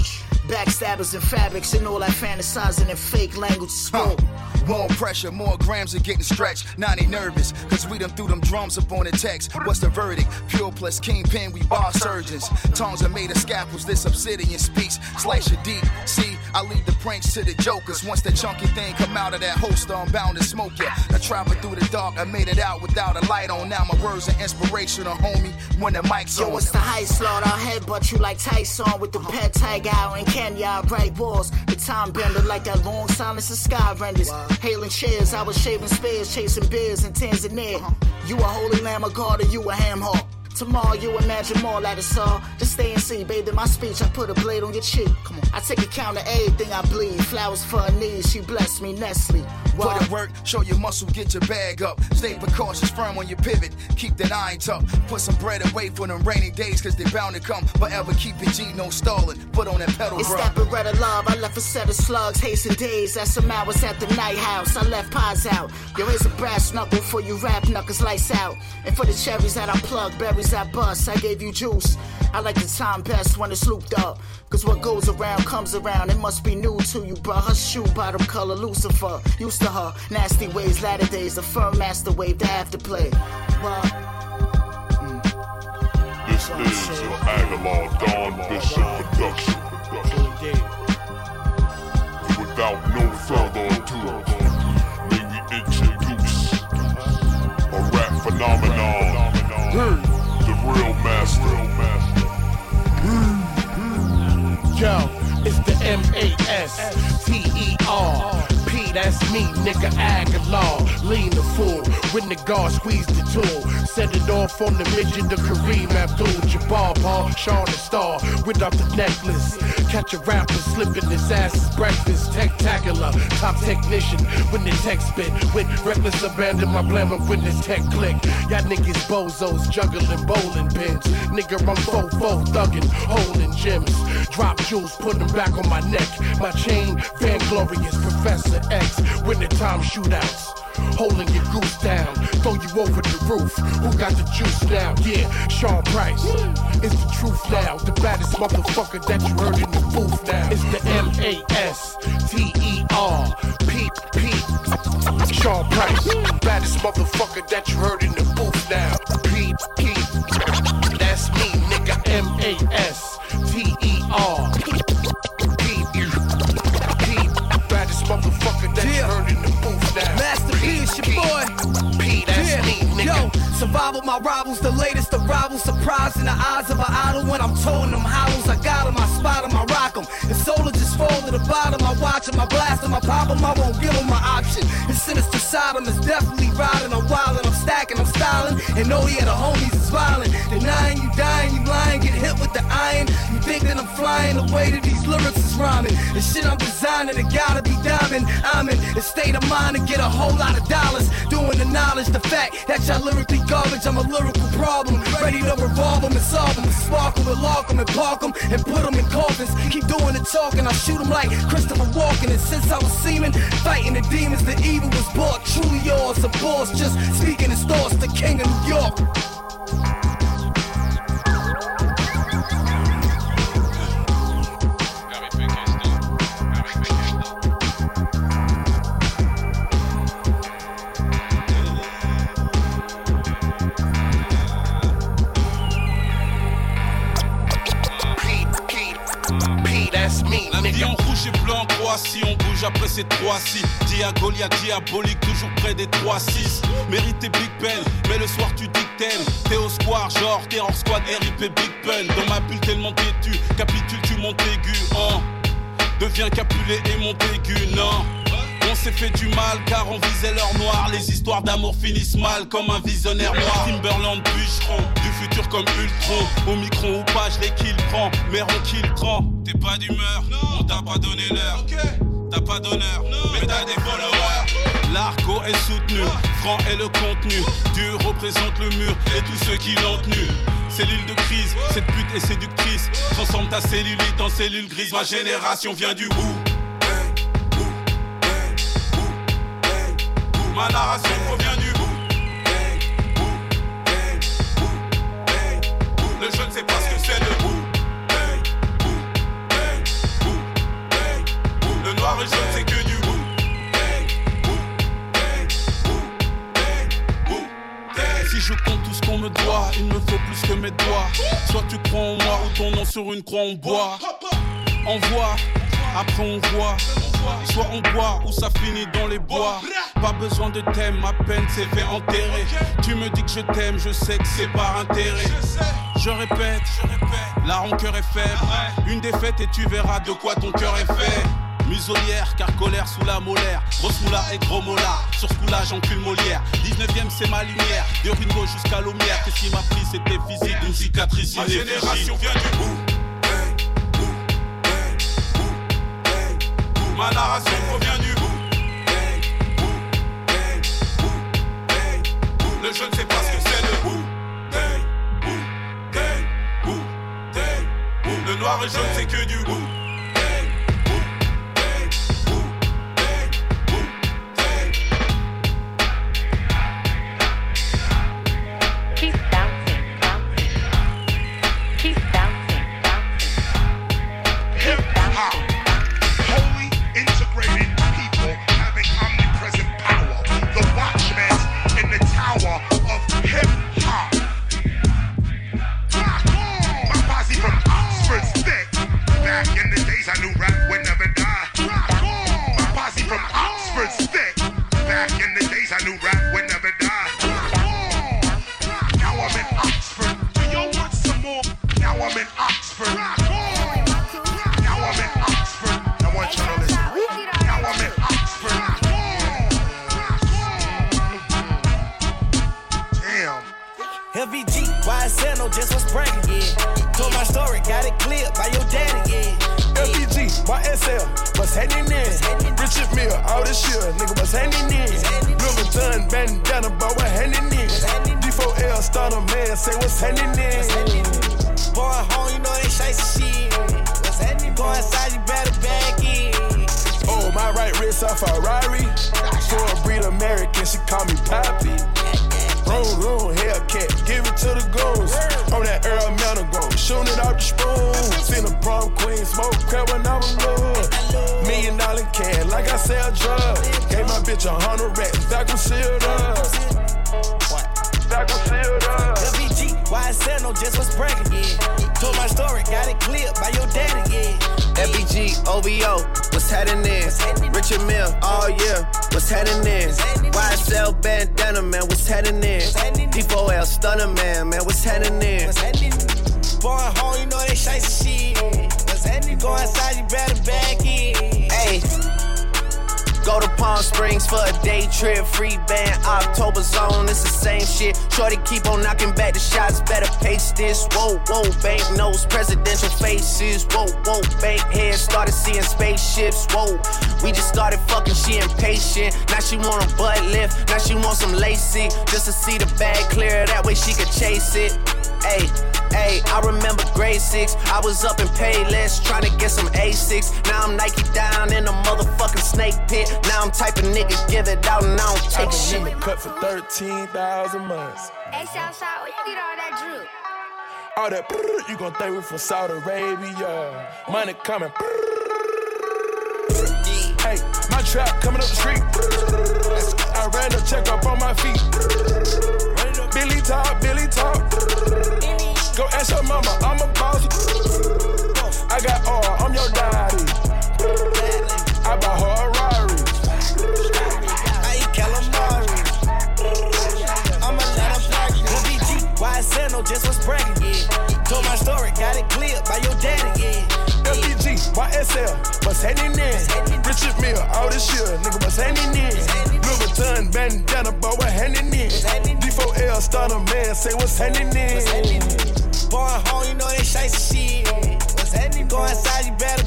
Backstabbers and fabrics and all that fantasizing and fake language spoke. More pressure, more grams are getting stretched. Now they nervous, cause we done threw them drums up on the text. What's the verdict? Pure plus kingpin, we bar surgeons. Tongues are made of scalpels, this obsidian speaks. Slice you deep. See, I leave the pranks to the jokers. Once that chunky thing come out of that holster, I'm bound to smoke ya. I traveled through the dark, I made it out without a light on. Now my words are inspirational, homie. When the mic's Yo, on. it's the high slaughter. I'll headbutt you like Tyson with the uh-huh. pet tiger out in Kenya. Bright walls, the time bender like that long silence of sky renders. Hailing chairs, I was shaving spears, chasing beers in Tanzania. Uh-huh. You a holy lamb of God or you a ham hawk? Tomorrow you imagine more like it's all. Just stay and see, in my speech. I put a blade on your cheek. Come on. I take account of everything I bleed. Flowers for her knees, she blessed me, Nestle. Put in work, show your muscle, get your bag up. Stay precautious, firm on your pivot. Keep that iron tough. Put some bread away for them rainy days, cause they bound to come. Forever keep it G, no stalling. Put on that pedal, It's bro. that Beretta love. I left a set of slugs, hasten days. That's some hours at the night house. I left pies out. Yo, here's a brass knuckle for you rap knuckles, lights out. And for the cherries that I plug, berries I bust. I gave you juice. I like the time best when it's looped up. Cause what goes around comes around. It must be new to you, bruh. Her shoe bottom color, Lucifer. Used to her. Nasty ways, latter days. The firm master wave, the afterplay. Well, mm. This is your Aguilar Don Bishop production. Without no further ado, Yo, it's the M A S T E R. That's me, nigga Aguilar. Lean the fool, when the guard squeeze the tool. Set it off on the midget of Kareem Abdul Jabbar, Paul, Sean the Star, without the necklace. Catch a rapper slipping his ass's breakfast. Spectacular, top technician when the tech spit. With reckless abandon, my blammer when this tech click. Y'all niggas bozos juggling bowling pins. Nigga, I'm fo-fo thugging, holding gems. Drop jewels, put them back on my neck. My chain, Van Glorious, Professor X. When the time shootouts. Holding your goose down, throw you over the roof. Who got the juice now? Yeah, Sean Price. It's the truth now. The baddest motherfucker that you heard in the booth now. It's the M A S T E R P P. Sean Price. Baddest motherfucker that you heard in the booth now. P P. my rivals, the latest arrival. Surprise in the eyes of an idol when I'm towing them hollows. I got 'em, I spot 'em, I rock 'em. If solar just fall to the bottom, I watch 'em, I blast 'em, I pop 'em, I won't give 'em my option. His sinister side 'em is definitely riding. I'm wildin', I'm stacking, And he yeah, a homies is violent. Denying you dying, you lying, get hit with the iron. You think that I'm flying away way that these lyrics is rhyming. The shit I'm designing, it gotta be diamond. I'm in a state of mind to get a whole lot of dollars. Doing the knowledge, the fact that y'all lyrically garbage. I'm a lyrical problem. Ready to revolve them and solve them. Sparkle and lock them and park them and put them in coffins. Keep doing the talking, I shoot them like Christopher Walken. And since I was seeming, fighting the demons, the evil was bought. Truly yours, a boss, just speaking his thoughts, the king of New York. Et blanc, Croatie, on bouge après ces trois si. Diagolia, diabolique, toujours près des 3-6 Mérité Big Ben, mais le soir tu dis que T'es au square, genre Terror Squad, RIP Big Pun Dans ma bulle tellement têtu, capitule tu montes aigu hein. Deviens capulé et monte aigu, non. on s'est fait du mal car on visait l'or noir. Les histoires d'amour finissent mal comme un visionnaire noir. Timberland bûcheron, du futur comme Ultron. Au micron ou pas je les kill prends, mais on kill prend. T'es pas d'humeur, on t'a pas donné l'heure. T'as pas d'honneur, mais t'as des followers. L'argot est soutenu, franc est le contenu. Dieu représente le mur et tous ceux qui l'ont tenu. Cellule de crise, cette pute est séductrice. Transforme ta cellulite en cellule grise. Ma génération vient du bout Ma narration provient du bout. Le je ne sais pas ce que c'est le bout. Le noir et jaune c'est que du bout. Si je compte tout ce qu'on me doit, il me faut plus que mes doigts. Soit tu crois en moi ou ton nom sur une croix on boit. Envoie, après on voit. Soit on boit ou ça finit dans les bois. Pas besoin de thème, ma peine s'est fait enterrer. Tu me dis que je t'aime, je sais que c'est par intérêt. Je répète, la rancœur est faible. Une défaite et tu verras de quoi ton cœur est fait. Muselière, car colère sous la molaire. Grosse moula et gros mola. Sur ce coup-là, j'encule Molière. 19ème, c'est ma lumière. De Ringo jusqu'à Lumière. Qu'est-ce qui m'a pris, c'était physique. Une cicatrice Ma génération vient du bout. Ma narration provient du bout. Le je ne sais pas ce que c'est le bout. Le noir et jaune c'est que du bout. Wrist a Ferrari. For a breed American, she call me Poppy. Room, room, Hellcat, give it to the goons. On that Earl Manor go, shooting it out the spoon. Seen a prom queen, smoke crap when I was little. Million dollar can, like I sell drugs. Gave my bitch a hundred racks, vacuum sealed up. Vacuum sealed up. LVG, YSL, no just was bragging, yeah. Told my story, got it cleared by your daddy, yeah. FBG, OVO, what's happening in? Richard Mille, all year, what's happening in? YSL bandana, man, what's happening in? D4L stunner, man, man, what's happening in? Boy, home, you know they shite shit. What's? Go inside, you better back in. Go to Palm Springs for a day trip, free band, October zone, it's the same shit. Shorty keep on knocking back the shots, better pace this. Whoa, whoa, bank notes, presidential faces. Whoa, whoa, bank heads, started seeing spaceships. Whoa, we just started fucking, she impatient. Now she want a butt lift, now she want some lacy, just to see the bag clear, that way she could chase it. Hey, hey, I remember grade six. I was up in Payless trying to get some A6. Now I'm Nike down in the motherfucking snake pit. Now I'm type of nigga give it out and I don't take I've been shit. in the cut for 13,000 months. Hey, Southside, where you get all that drip? All that brrr, you gon' think we from Saudi Arabia. Money coming. Hey, my trap coming up the street. I ran a check up on my feet. Billy talk, Billy talk. Go ask your mama, I'm a boss. I got all, I'm your daddy. I a Rari. I eat calamari. I'ma let him party. LVG, YSL, no just was bragging, yeah. Told my story, got it cleared by your daddy, yeah. LPG, YSL, what's happening in? Richard Mille, all this shit, nigga, what's happening in? Louis Vuitton, bandana, boy, what happening in? D4L, starter man, say what's happening in? Boy, home, you know they shite shit. What's happening? Go inside, you better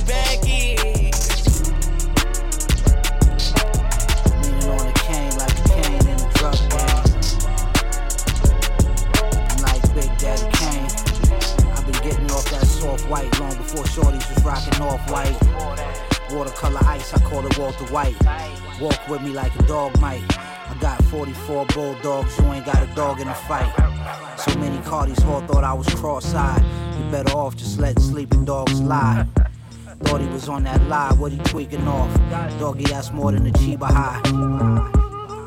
with me like a dog might. I got 44 bulldogs, you ain't got a dog in a fight. So many Cardis all thought I was cross-eyed. You better off just letting sleeping dogs lie. Thought he was on that lie, what he tweaking off? Doggy, that's more than a Chiba high.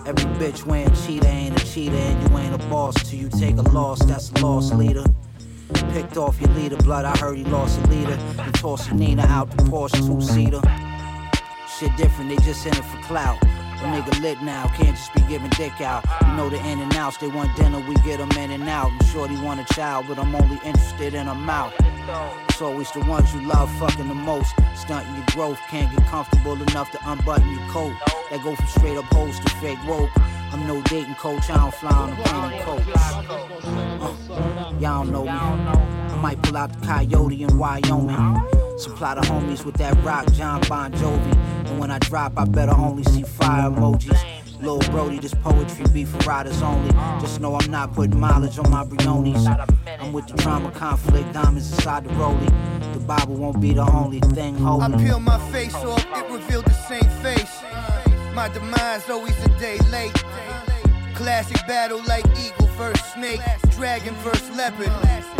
Every bitch wearing cheetah ain't a cheetah, and you ain't a boss till you take a loss. That's a loss leader. Picked off your leader, blood. I heard he lost a leader. You tossing Nina out the Porsche two seater. Shit different, they just in it for clout. A nigga lit now, can't just be giving dick out. You know the in and outs, they want dinner, we get them in and out. And shorty want a child, but I'm only interested in a mouth. It's always the ones you love fucking the most. Stunting your growth, can't get comfortable enough to unbutton your coat. That go from straight up hoes to fake woke. I'm no dating coach, I don't fly on a plane coach. Uh, y'all know me. I might pull out the coyote in Wyoming. Supply the homies with that rock, John Bon Jovi. And when I drop, I better only see fire emojis. Lil Brody, this poetry be for riders only. Just know I'm not putting mileage on my Briones. I'm with the drama, conflict, diamonds inside the rollie. The Bible won't be the only thing I peel my face off, it revealed the same face. My demise always a day late. Classic battle like eagle versus snake, dragon versus leopard.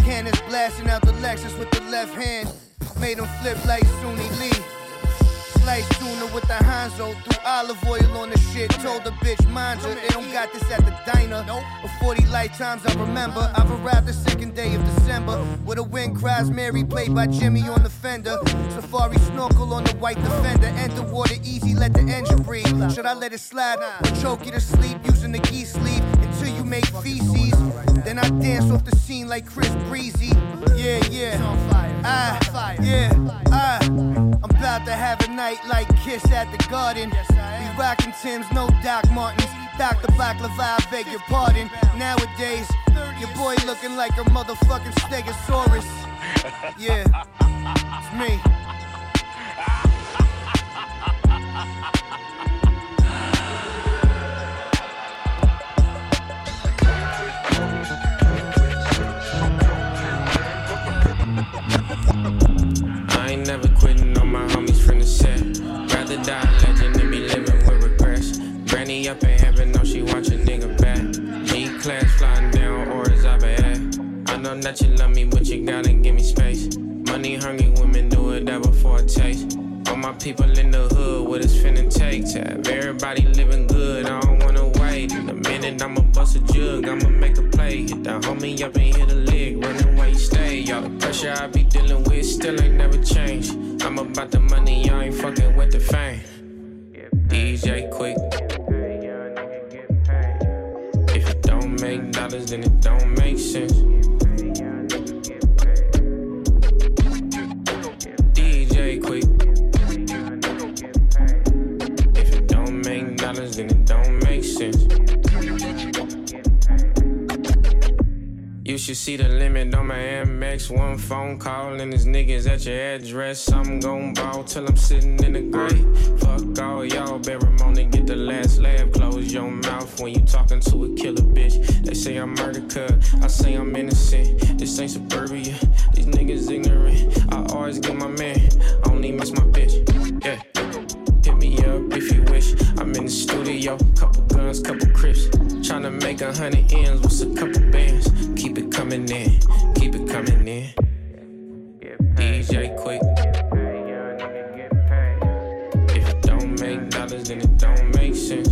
Cannons blasting out the Lexus with the left hand. Made him flip like Suni Lee. Slice tuna with the Hanzo, threw olive oil on the shit. Told the bitch, mind you, they don't got this at the diner. For 40 lifetimes I remember. I've arrived the second day of December. With a wind cries Mary, played by Jimi on the fender. Safari snorkel on the white defender. Enter water easy, let the engine breathe. Should I let it slide choke you to sleep using the geese sleeve make feces? Then I dance off the scene like Chris Breezy. Yeah, yeah. Ah, yeah, ah. I'm about to have a night like Kiss at the Garden. We rockin' Tim's, no Doc Martens. Dr. Baklava, I beg your pardon. Nowadays, your boy looking like a motherfucking Stegosaurus. Yeah, it's me. I ain't never quitting on my homies from the set. Rather die a legend than be living with regrets. Granny up in heaven, know she want your nigga back. G class flying down, or is I bad? I know that you love me, but you gotta give me space. Money hungry women do it that before a taste. All my people in the hood, what it's finna take to have everybody living good. I don't wanna. In a minute, I'ma bust a jug, I'ma make a play. Hit that homie up and hit a leg, running where you stay. Y'all the pressure I be dealing with still ain't never changed. I'm about the money, I ain't fucking with the fame. DJ Quik. If it don't make dollars, then it don't make sense. You should see the limit on my MX. One phone call and this niggas at your address. I'm gon' ball till I'm sitting in the grave. Fuck all y'all, bear Ramona, get the last laugh. Close your mouth when you talking to a killer bitch. They say I'm murder cut, I say I'm innocent. This ain't suburbia, these niggas ignorant. I always get my man, I only miss my bitch. If you wish. I'm in the studio, couple guns, couple crips. Tryna make a hundred ends with a couple bands. Keep it coming in, keep it coming in. DJ Quik. If it don't make dollars, then it don't make sense.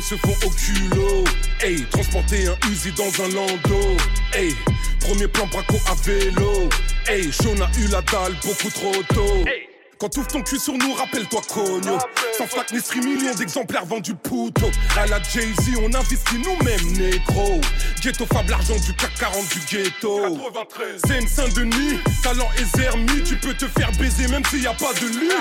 Se font au culot. Hey, transporter un Uzi dans un landau. Hey, premier plan braco à vélo. Hey, Sean a eu la dalle beaucoup trop tôt. Quand t'ouvres ton cul sur nous, rappelle-toi Cogno. Sans flac ni stream, millions d'exemplaires vendus puto. À la Jay-Z, on investit nous-mêmes, négro. Ghetto Fab, l'argent du CAC 40 du ghetto. Seine Saint-Denis, talent et Zermi. Tu peux te faire baiser même s'il y a pas de lit.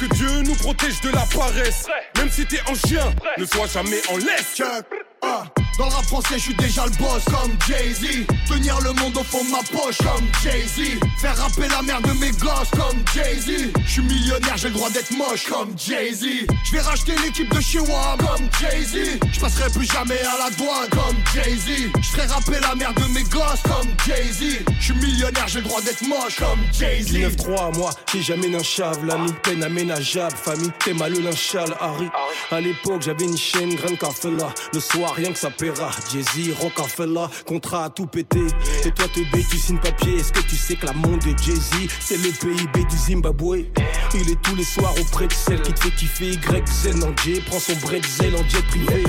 Que Dieu nous protège de la paresse. Même si t'es un chien, ne sois jamais en laisse. Ah, Dans le rap français, je suis déjà le boss comme Jay-Z. Tenir le monde au fond de ma poche comme Jay-Z. Faire rapper la mère de mes gosses comme Jay-Z. Je suis millionnaire, j'ai le droit d'être moche comme Jay-Z. Je vais racheter l'équipe de chez Wam comme Jay-Z. Je passerai plus jamais à la douane comme Jay-Z. Je ferai rapper la mère de mes gosses comme Jay-Z. Je suis millionnaire, j'ai le droit d'être moche comme Jay-Z. 19-3 moi, j'ai jamais un chave, l'ami peine aménageable, famille t'es mal le linchal, Harry. À l'époque j'avais une chaîne, fait là. Le soir rien que ça Jay-Z, rock a fait là, contrat à tout péter. Et toi te tu signes papier, est-ce que tu sais que la monde de Jay-Z, c'est le PIB du Zimbabwe Il est tous les soirs auprès de celle qui te fait kiffer, Y, J, prend son bretzel en jet privé.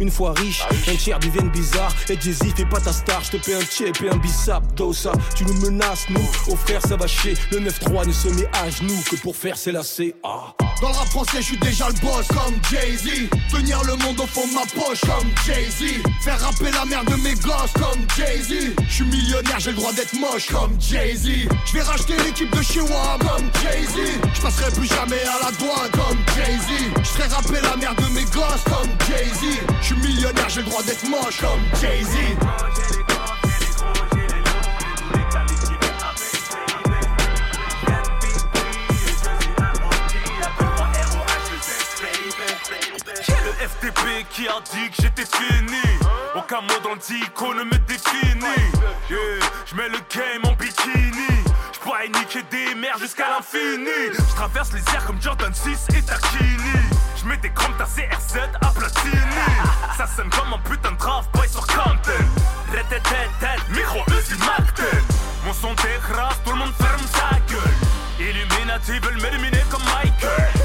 Une fois riche, un tiers deviennent bizarre. Et Jay-Z, fais pas ta star, je te paie un chip et un bissap, Dosa. Tu nous menaces, nous, au frère, ça va chier. Le 9-3 ne se met à genoux que pour faire c'est la CA. Dans le rap français, je suis déjà le boss comme Jay-Z. Tenir le monde au fond de ma poche comme Jay-Z. Faire rapper la mère de mes gosses comme Jay-Z. Je suis millionnaire, j'ai le droit d'être moche comme Jay-Z. Je vais racheter l'équipe de Wam comme Jay-Z. Je passerai plus jamais à la douane comme Jay-Z. Je ferai rapper la mère de mes gosses comme Jay-Z. Je suis millionnaire, j'ai le droit d'être moche comme Jay-Z. Qui a dit que j'étais fini. Aucun mot dans le dico ne me définit. Yeah, je mets le game en bikini. Je pourrais niquer des mers jusqu'à l'infini. Je traverse les airs comme Jordan 6 et Takini. Je mets des crampes ta CR7 à platini. Ça sonne comme un putain de draft boy sur Compton. Retetetet, micro Uzi Macten. Mon son t'écrase, tout le monde ferme sa gueule. Illuminati veulent m'éliminer comme Michael.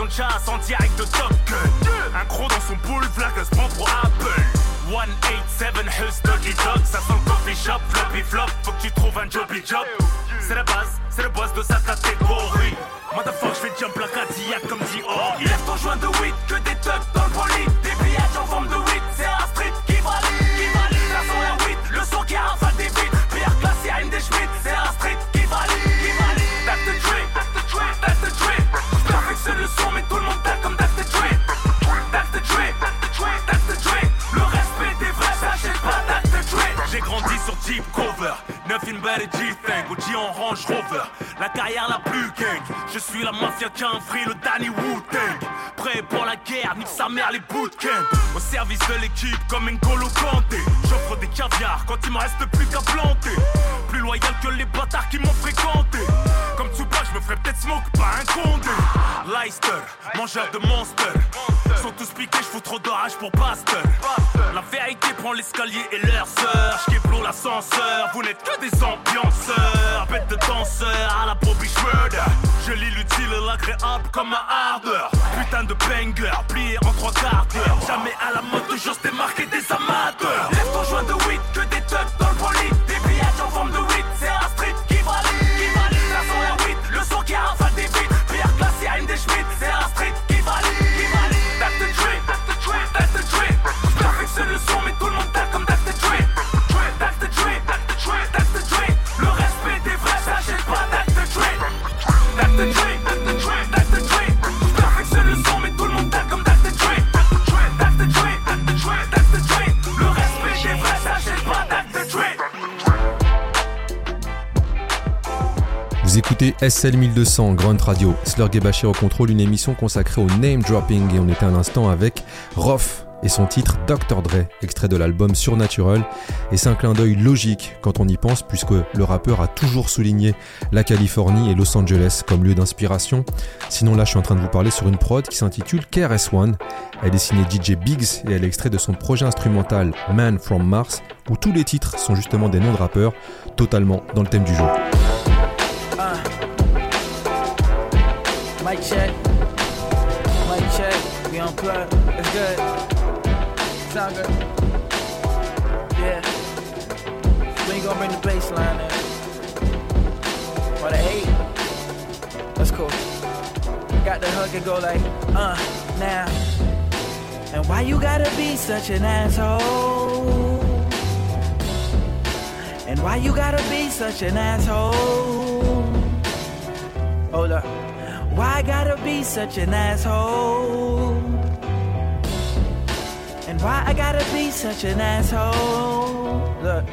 Avions de chasse en direct de Top Gun. Un gros dans son pool, flag se prend pour Apple. 187 Hus Doggy Dog, ça sent le coffee shop, floppy flop, faut que tu trouves un jobby job. C'est la base, c'est le boss de sa catégorie. Motherfuck, je fais jump la Cadillac comme dit oh. Il lève ton joint de weed, que des thugs dans le bolide. Des pillages en forme de weed, sur Jeep Cover, 9 in bed et G-Thing, OG en Range Rover. La carrière la plus gang, je suis la mafia qui a free, le Danny Wu-Tang. Prêt pour la guerre, nique sa mère les bootcamps. Au service de l'équipe comme N'Golo Kanté. J'offre des caviars quand il me reste plus qu'à planter. Plus loyal que les bâtards qui m'ont fréquenté. Comme Tupac, je me ferais peut-être smoke, pas un condé. Leicester, mangeur de monster. Sont tous piqués, je fous trop d'orage pour Pasteur. La vérité prend l'escalier et leur sœur. J'kéblo l'ascenseur, vous n'êtes que des ambianceurs. Bête de danseur à la Bobby Schroeder. Je lis l'utile et l'agréable comme un ardeur. Putain de banger, plié en trois quarts d'heure. Jamais à la mode, toujours se démarquer des amateurs. Vous écoutez SL 1200 Grunt Radio, Slurg et Bachir au contrôle, une émission consacrée au name dropping. Et on était un instant avec Roth et son titre Dr. Dre, extrait de l'album Surnatural. Et c'est un clin d'œil logique quand on y pense, puisque le rappeur a toujours souligné la Californie et Los Angeles comme lieu d'inspiration. Sinon là, je suis en train de vous parler sur une prod qui s'intitule KRS-One. Elle est signée DJ Biggs et elle est extrait de son projet instrumental Man from Mars, où tous les titres sont justement des noms de rappeurs, totalement dans le thème du jour. Good. Yeah. We ain't gonna bring the bass line in. The eight. That's cool. Got the hook and go like, uh, now. And why you gotta be such an asshole? And why you gotta be such an asshole? Hold up. Why gotta be such an asshole? And why I gotta be such an asshole? Look,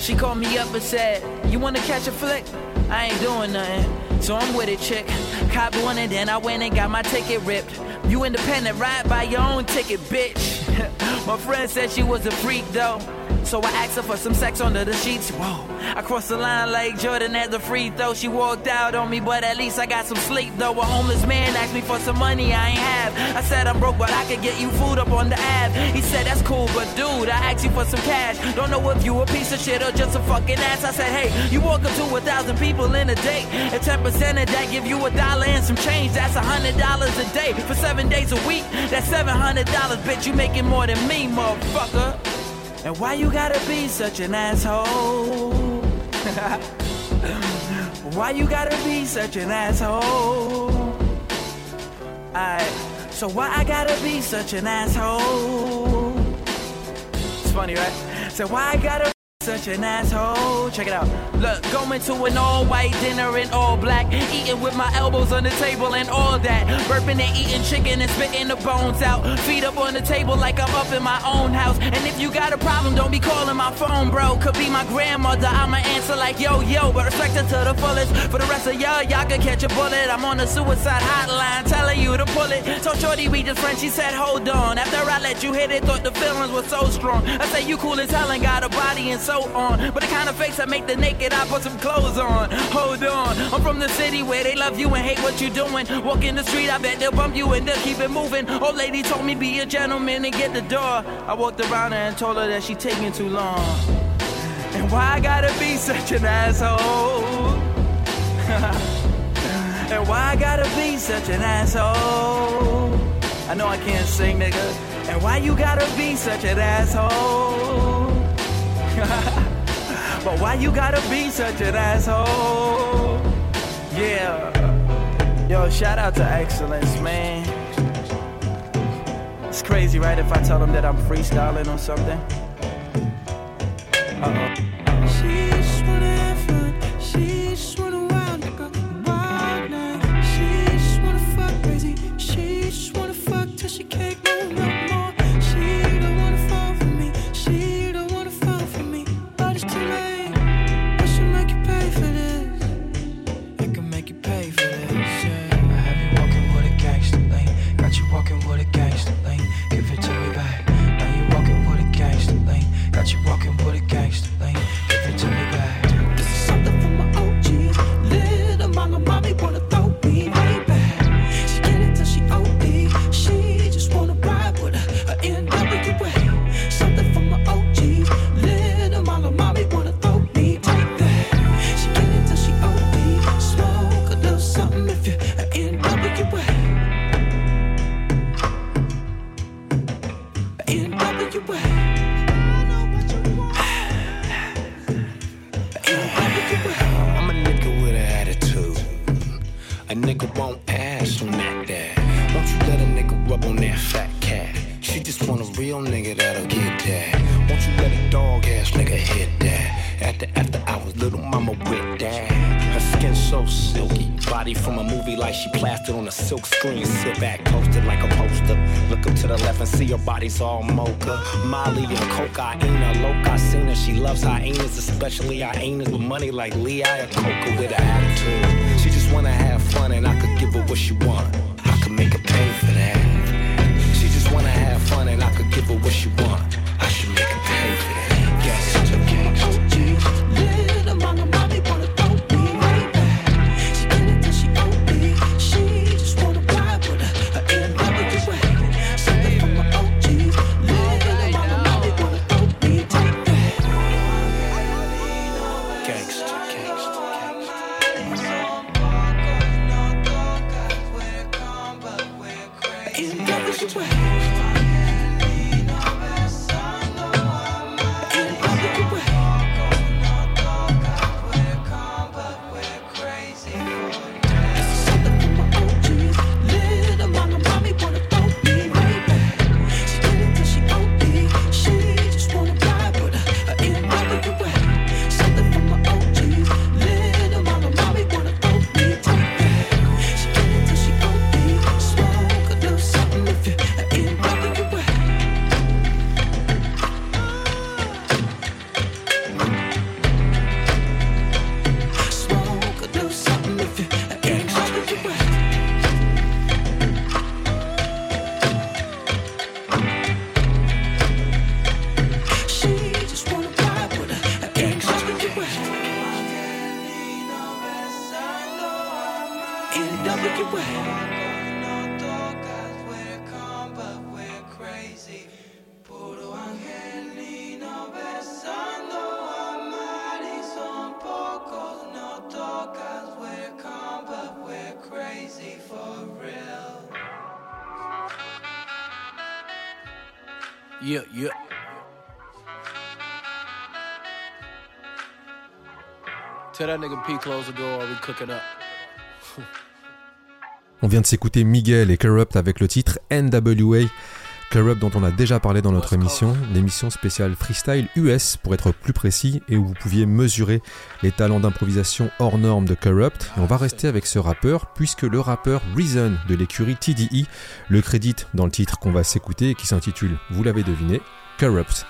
she called me up and said, You wanna catch a flick? I ain't doing nothing. So I'm with it, chick. Cop one and then I went and got my ticket ripped. You independent, ride by your own ticket, bitch. my friend said she was a freak though. So I asked her for some sex under the sheets. Whoa. I crossed the line like Jordan at the free throw. She walked out on me, but at least I got some sleep though. A homeless man asked me for some money I ain't have. I said I'm broke, but I could get you food up on the ab. He said that's cool, but dude, I asked you for some cash. Don't know if you a piece of shit or just a fucking ass. I said, hey, you walk up to a thousand people in a day, and 10% of that give you a dollar and some change. That's a hundred dollars a day for seven days a week. That's seven hundred dollars, bitch. You making more than me, motherfucker. And why you gotta be such an asshole? why you gotta be such an asshole? Alright, so why I gotta be such an asshole? It's funny, right? So why I gotta such an asshole? Check it out. Look, going to an all white dinner in all black, eating with my elbows on the table and all that. Burping and eating chicken and spitting the bones out. Feet up on the table like I'm up in my own house. And if you got a problem, don't be calling my phone, bro. Could be my grandmother. I'ma answer like yo, yo, but respect her to the fullest. For the rest of y'all, y'all could catch a bullet. I'm on the suicide hotline telling you to pull it. So shorty, we just friends. She said, hold on. After I let you hit it, thought the feelings were so strong. I say you cool as hell and got a body and on. But the kind of face that make the naked I put some clothes on. Hold on, I'm from the city where they love you and hate what you're doing. Walk in the street, I bet they'll bump you and they'll keep it moving. Old lady told me be a gentleman and get the door. I walked around her and told her that she taking too long. And why I gotta be such an asshole? and why I gotta be such an asshole? I know I can't sing, nigga. And why you gotta be such an asshole? but why you gotta be such an asshole? Yeah. Yo, shout out to Excellence, man. It's crazy, right? If I tell them that I'm freestyling or something. Uh-oh. She a silk screen. Sit back, posted like a poster. Look up to the left and see her body's all mocha. Molly and cocaine, a loca. Seen her, she loves hyenas, especially hyenas with money like Lee Iacocca with an attitude. She just wanna have fun and I could give her what she want. On vient de s'écouter Miguel et Corrupt avec le titre NWA. Corrupt dont on a déjà parlé dans notre émission, l'émission spéciale freestyle US pour être plus précis et où vous pouviez mesurer les talents d'improvisation hors normes de Corrupt. On va rester avec ce rappeur puisque le rappeur Reason de l'écurie TDE le crédite dans le titre qu'on va s'écouter et qui s'intitule, vous l'avez deviné, Corrupt.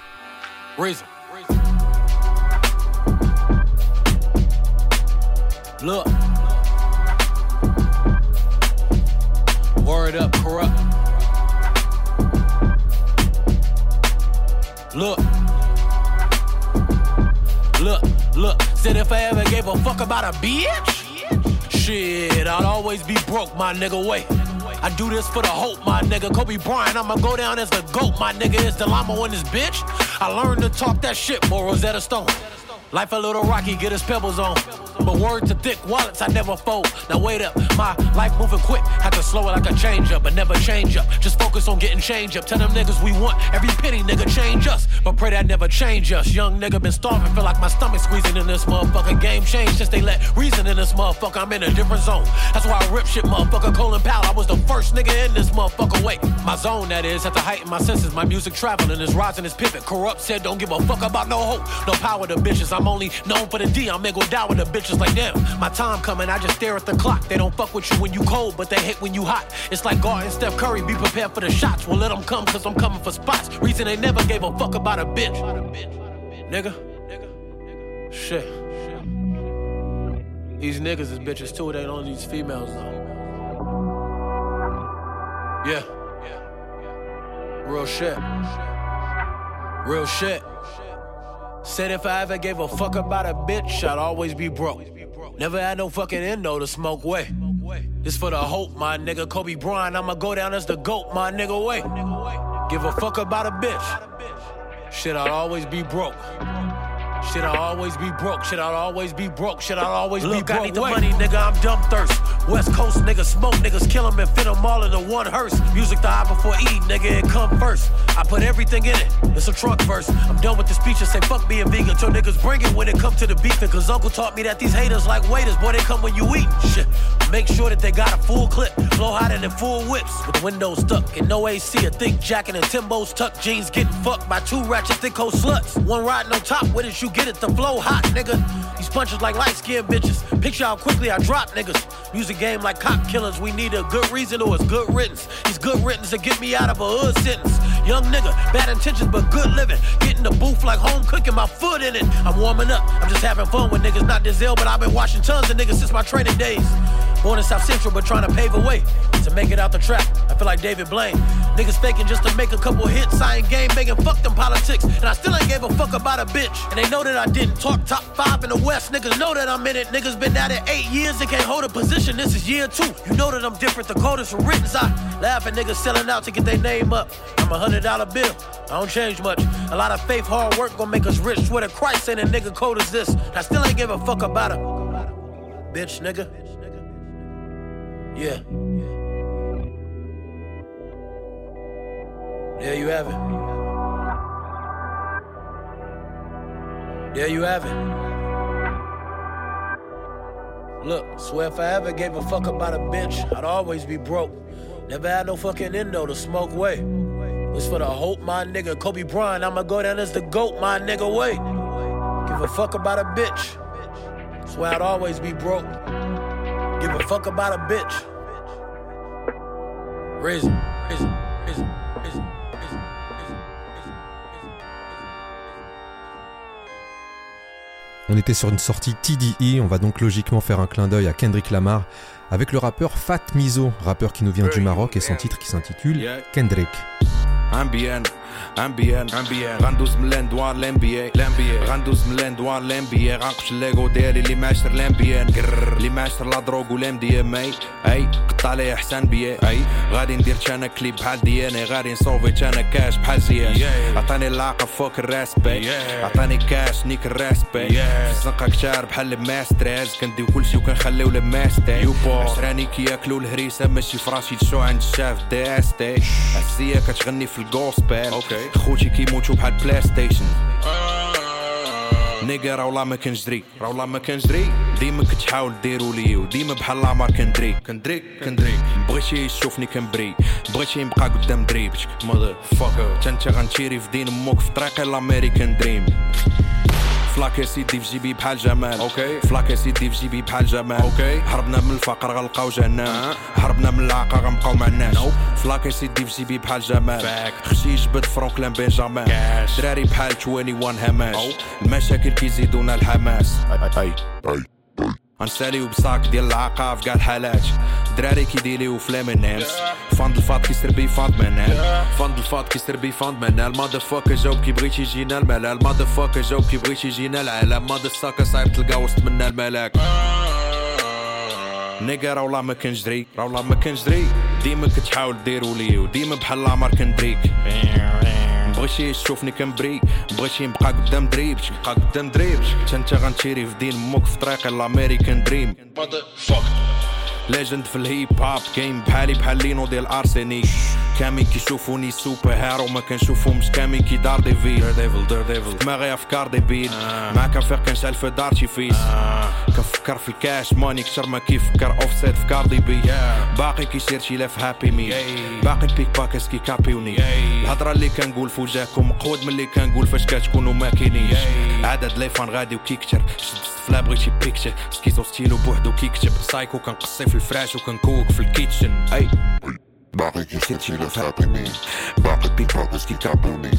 Word up, corrupt. Look. Look, look. Said if I ever gave a fuck about a bitch, shit, I'd always be broke, my nigga. Wait. I do this for the hope, my nigga. Kobe Bryant, I'ma go down as the GOAT, my nigga. Is the llama in this bitch? I learned to talk that shit, more Rosetta Stone. Life a little rocky, get his pebbles on. But word to thick wallets, I never fold. Now wait up, my life moving quick. Had to slow it like a change up, but never change up. Just focus on getting change up. Tell them niggas we want every penny, nigga, change us. But pray that never change us. Young nigga been starving, feel like my stomach squeezing in this motherfucker. Game changed since they let reason in this motherfucker. I'm in a different zone. That's why I rip shit, motherfucker. Colin Powell, I was the first nigga in this motherfucker. Wait, my zone that is, at the height of my senses. My music traveling is rising, is pivot. Kurupt said, don't give a fuck about no hope, no power to bitches. I'm only known for the D. I'm go down with the bitches like them. My time coming, I just stare at the clock. They don't fuck with you when you cold, but they hit when you hot. It's like guarding Steph Curry, be prepared for the shots. We'll let them come, cause I'm coming for spots. Reason they never gave a fuck about a bitch. Nigga. Shit. These niggas is bitches too, they don't these females though. Yeah. Real shit. Real shit. Said if I ever gave a fuck about a bitch, I'd always be broke. Never had no fucking endo to smoke way. This for the hope, my nigga. Kobe Bryant, I'ma go down as the GOAT, my nigga. Way. Give a fuck about a bitch. Shit, I'd always be broke. Shit, I'll always be broke. Should I'll always be broke. Should I'll always Look, be broke. I need the Wait. money, nigga. I'm dumb thirst. West Coast niggas smoke, niggas kill 'em and fit 'em all in the one hearse. Music the eye before E, nigga, it come first. I put everything in it. It's a truck verse. I'm done with the speeches. Say fuck being vegan. Till niggas bring it when it come to the beefing. Cause Uncle taught me that these haters like waiters. Boy, they come when you eat. Shit. Make sure that they got a full clip. Blow hotter than full whips. With the windows stuck and no AC. A thick jacket and Timbo's tucked jeans. Getting fucked by two ratchet thick hoe sluts. One riding on top. Where did you get it? The flow hot, nigga. These punches like light skinned bitches. Picture how quickly I drop niggas. Music game like cop killers. We need a good reason or it's good riddance. These good riddance to get me out of a hood sentence. Young nigga, bad intentions but good living. Get in the booth like home cooking, my foot in it. I'm warming up. I'm just having fun with niggas, not this ill, but I've been watching tons of niggas since my training days. Born in South Central, but trying to pave a way to make it out the trap. I feel like David Blaine. Niggas faking just to make a couple hits. I ain't game making, fuck them politics. And I still ain't gave a fuck about a bitch. And they know that I didn't talk top five in the West. Niggas know that I'm in it. Niggas been at it eight years, they can't hold a position. This is year two. You know that I'm different. The coders from written. I laugh at niggas selling out to get their name up. I'm a hundred dollar bill. I don't change much. A lot of faith, hard work gonna make us rich. Swear to Christ, ain't a nigga cold as this. I still ain't give a fuck about a bitch, nigga. Yeah. There you have it. There you have it. Look, swear if I ever gave a fuck about a bitch, I'd always be broke. Never had no fucking endo to smoke way. It's for the hope, my nigga. Kobe Bryant, I'ma go down as the GOAT, my nigga. Wait. Give a fuck about a bitch. Swear I'd always be broke. Give a fuck about a bitch. Reason, reason, reason, reason. On était sur une sortie TDE, on va donc logiquement faire un clin d'œil à Kendrick Lamar avec le rappeur Fat Mizo, rappeur qui nous vient du Maroc et son titre qui s'intitule Kendrick. امبيان امبيان امبيان غندوز من الاندوار لامبيا لامبيا غندوز من الاندوار لامبيا غنقش الليغو ديالي اللي معاشر لامبيان اللي معاشر لا دروغ ولام دي ام اي قطع لي احسن بيا اي غادي ندير أنا كليب بحال دياني غادي نصوفي أنا كاش بحال زياش عطاني العاقه فوق الراسبي عطاني كاش نيك الراسبي في الزنقه كتار بحال الماستريز كنديو كلشي وكنخليو الماستي عشراني كياكلو الهريسه ماشي فراشي تشو عند الشاف داستي عزية كتغني في الجوسبل خوتي كيموتو بحال بلاي ستيشن نيجا راه والله ما كنجري راه والله ما كنجري ديما كتحاول ديرو لي وديما بحال العمر كندري كندري كندري بغيتي يشوفني كنبري بغيتي نبقى قدام دريبتك ماذر فاكر تنت غنتيري في دين امك في طريق الامريكان دريم فلاك يا سيدي في جيبي بحال جمال أوكي فلاك يا سيدي في جيبي بحال جمال أوكي هربنا من الفقر غنلقاو جهنم هربنا من العاقه غنبقاو مع الناس فلاك يا سيدي في جيبي بحال جمال خشي جبد فرانكلين بنجامين دراري بحال 21 هماش المشاكل كيزيدونا الحماس اي اي غنساليو بصاك ديال العاقه في كاع الحالات دراري كيديليو في لامينانس فاند الفاط كيسربي فاند منال فاند الفاط كيسربي فاند منال ماذا فاك جاوب كي بغيتي يجينا الملال ماذا فاك جاوب كي بغيتي يجينا العالم ماذا ساكا صعيب تلقى وسط منا الملاك نيجا راه والله ما كنجري راه والله ما كنجري ديما كتحاول ديرو لي وديما بحال العمر كندريك. بغيتي تشوفني كنبري بغيتي نبقى قدام دريبتك نبقى قدام دريبتك حتى انت غنتيري في دين أمك في طريق الأمريكان دريم. ليجند في الهيب هوب جيم بحالي بحال لينو ديال ارسينيك كامين كيشوفوني سوبر هيرو ما كنشوفهمش كامين كي دار ديفيل دير ديفل دير ديفل دماغي افكار ديبيل ما كنفيق كنشعل في دارتي فيس كنفكر في الكاش ماني كتر ما كيفكر اوف سيت في كاردي بي باقي كيسير شي لاف هابي مي باقي بيك باكس كي كابيوني الهضره اللي كنقول في وجهكم مقود من اللي كنقول فاش كتكونوا ما كاينينش عدد لي فان غادي وكيكتر شد فلا بغيتي بيكتشر سكيزو ستيلو بوحدو كيكتب سايكو كنقصي في الفراش وكنكوك في الكيتشن. أي. باقي كيسير شي لاف هابي مي باقي بيك باكس كي كابوني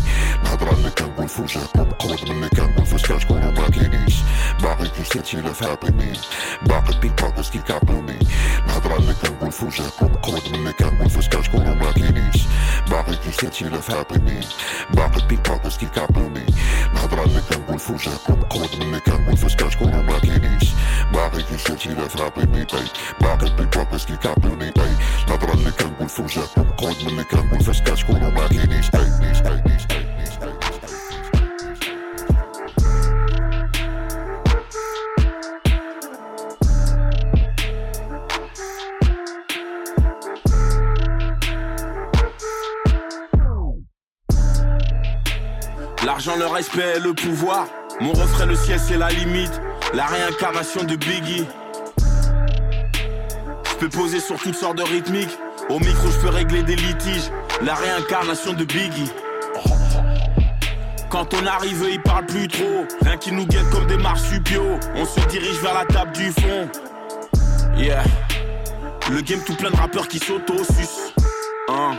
الهضرة اللي كنقول في وجهكم مقود من اللي كنقول فاش كتكونوا ما كاينيش باقي كيسير شي لاف هابي مي باقي بيك باكس كي كابوني الهضرة اللي كنقول في وجهكم مقود من اللي كنقول فاش كتكونوا ما كاينيش باقي كيسير شي لاف هابي مي باقي بيك باكس كي كابوني الهضرة اللي كنقول في وجهكم مقود من اللي كنقول فاش كتكونوا ما كاينيش باقي كيسير شي لاف هابي مي باقي بيك باكس كي كابوني الهضرة اللي كنقول في L'argent, le respect et le pouvoir. Mon refrain, le ciel, c'est la limite. La réincarnation de Biggie. Je peux poser sur toutes sortes de rythmiques. Au micro, je peux régler des litiges. La réincarnation de Biggie. Quand on arrive, ils parlent plus trop. Rien qui nous guette comme des marsupiaux. On se dirige vers la table du fond. Yeah. Le game tout plein de rappeurs qui s'auto-sucent. Hein.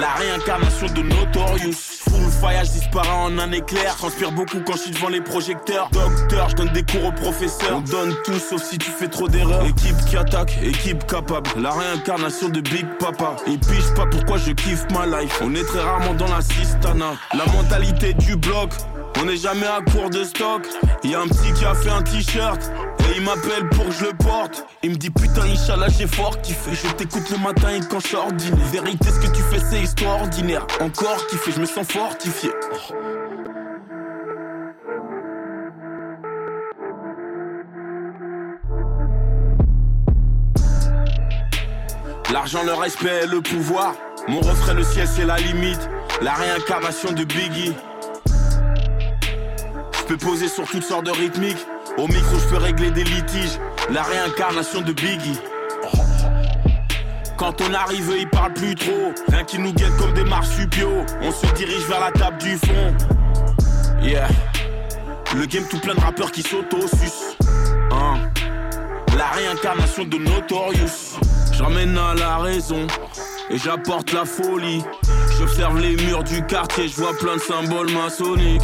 La réincarnation de Notorious. Full fire, je disparais en un éclair. Transpire beaucoup quand je suis devant les projecteurs. Docteur, je donne des cours aux professeurs. On donne tout sauf si tu fais trop d'erreurs. Équipe qui attaque, équipe capable. La réincarnation de Big Papa. Et pige pas pourquoi je kiffe ma life. On est très rarement dans la sistana. La mentalité du bloc. On n'est jamais à court de stock. Y a un petit qui a fait un t-shirt. Et il m'appelle pour que je le porte. Il me dit putain, Inch'Allah, j'ai fort kiffé. Je t'écoute le matin et quand je ordinaire. Vérité, ce que tu fais, c'est histoire ordinaire. Encore kiffé, je me sens fortifié. L'argent, le respect, le pouvoir. Mon refrain, le ciel, c'est la limite. La réincarnation de Biggie. Je peux poser sur toutes sortes de rythmiques. Au micro, je peux régler des litiges. La réincarnation de Biggie. Quand on arrive, ils parlent plus trop. Rien qui nous guette comme des marsupiaux. On se dirige vers la table du fond. Yeah. Le game tout plein de rappeurs qui s'auto-sucent. Hein. La réincarnation de Notorious. J'emmène à la raison. Et j'apporte la folie. J'observe les murs du quartier. Je vois plein de symboles maçonniques.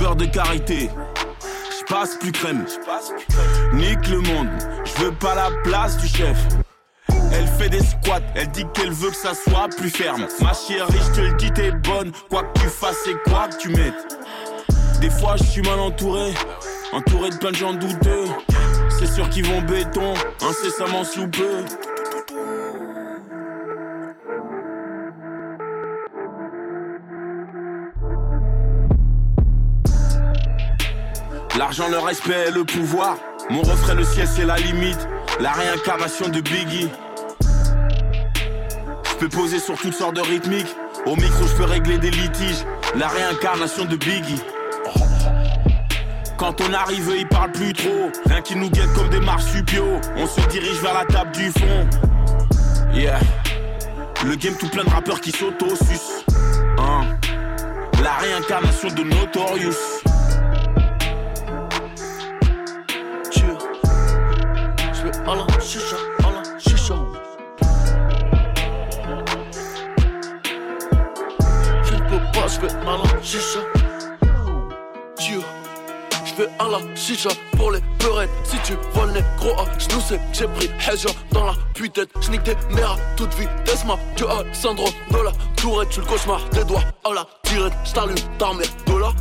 Peur de carité. Je passe plus crème. Nique le monde. Je veux pas la place du chef. Elle fais des squats, elle dit qu'elle veut que ça soit plus ferme. Ma chérie, je te le dis, t'es bonne, quoi que tu fasses et quoi que tu mettes. Des fois, je suis mal entouré, entouré de plein de gens douteux. C'est sûr qu'ils vont béton, incessamment sous peu. L'argent, le respect et le pouvoir. Mon refrain, le ciel, c'est la limite. La réincarnation de Biggie. Je peux poser sur toutes sortes de rythmiques. Au micro, je peux régler des litiges. La réincarnation de Biggie. Quand on arrive, ils parlent plus trop. Rien qui nous guette comme des marsupiaux. On se dirige vers la table du fond. Yeah. Le game tout plein de rappeurs qui s'auto-sucent. Hein. La réincarnation de Notorious. Vais à la chicha, à la chicha. Je ne peux pas, je vais à la chicha. Dieu. Je vais à la chicha pour les peurettes. Si tu vois le négro à genoux, c'est que j'ai pris Hedja dans la putain. J'nique tes mères à toute vitesse, ma Dieu a syndrome de la tourette. Tu le cauchemar des doigts à la tirette. J't'allume ta mère de la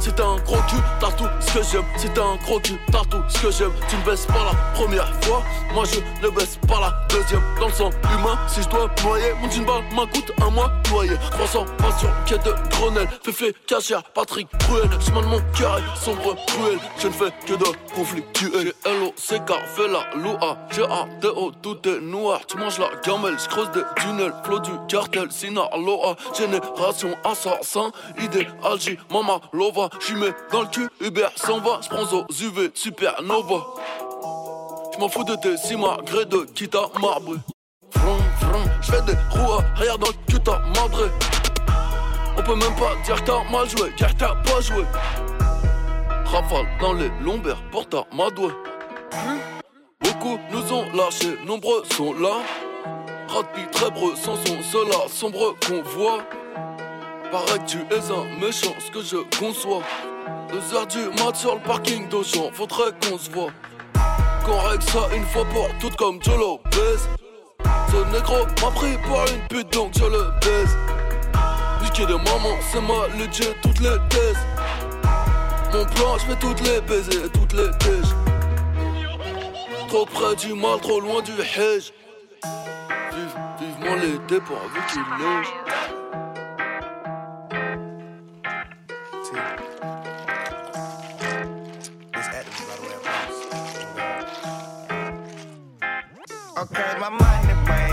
Si t'as un gros cul, t'as tout ce que j'aime. T'as un gros cul, t'as tout ce que j'aime. Tu ne baisses pas la première fois, moi je ne baisse pas la deuxième. Dans le sang humain, si je dois noyer, mon jean balle m'en coûte un mois noyer. 300 passion, quête de Grenelle, Féfé, Cachère, Patrick, Cruel. Chemin de mon cœur sombre, cruel. Je ne fais que de conflictuel. J'ai L-O-C-K, fais la loua. J'ai A-D-O, tout est noir. Tu manges la gamelle, je creuse des tunnels. Flot du cartel, Sinaloa. Génération assassin, idéal, J, Mama Lova. J'y mets dans le cul, Uber s'en va. Aux UV, supernova. J'm'en fous de tes simagrées de quitte à marbre. Vroom, vroom. J'fais des roues arrière dans le cul, t'as madré. On peut même pas dire que t'as mal joué, car t'as pas joué. Rafale dans les lombaires, porte à madoué. Beaucoup nous ont lâchés, nombreux sont là. Rapide, très breux, sans son cela, sombre qu'on voit. Paraît tu es un méchant, ce que je conçois. Deux heures du mat sur le parking d'Auchan, faudrait qu'on se voit. Qu'on règle ça une fois pour toutes comme Joe Lopez. Ce négro m'a pris pour une pute donc je le baise. Niquer de maman, c'est ma legit, toutes les thèses. Mon plan, je vais toutes les baiser, toutes les tèches. Trop près du mal, trop loin du hedge. Vive, vivement l'été pourvu qu'il neige. Okay, my money way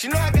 She know I gotta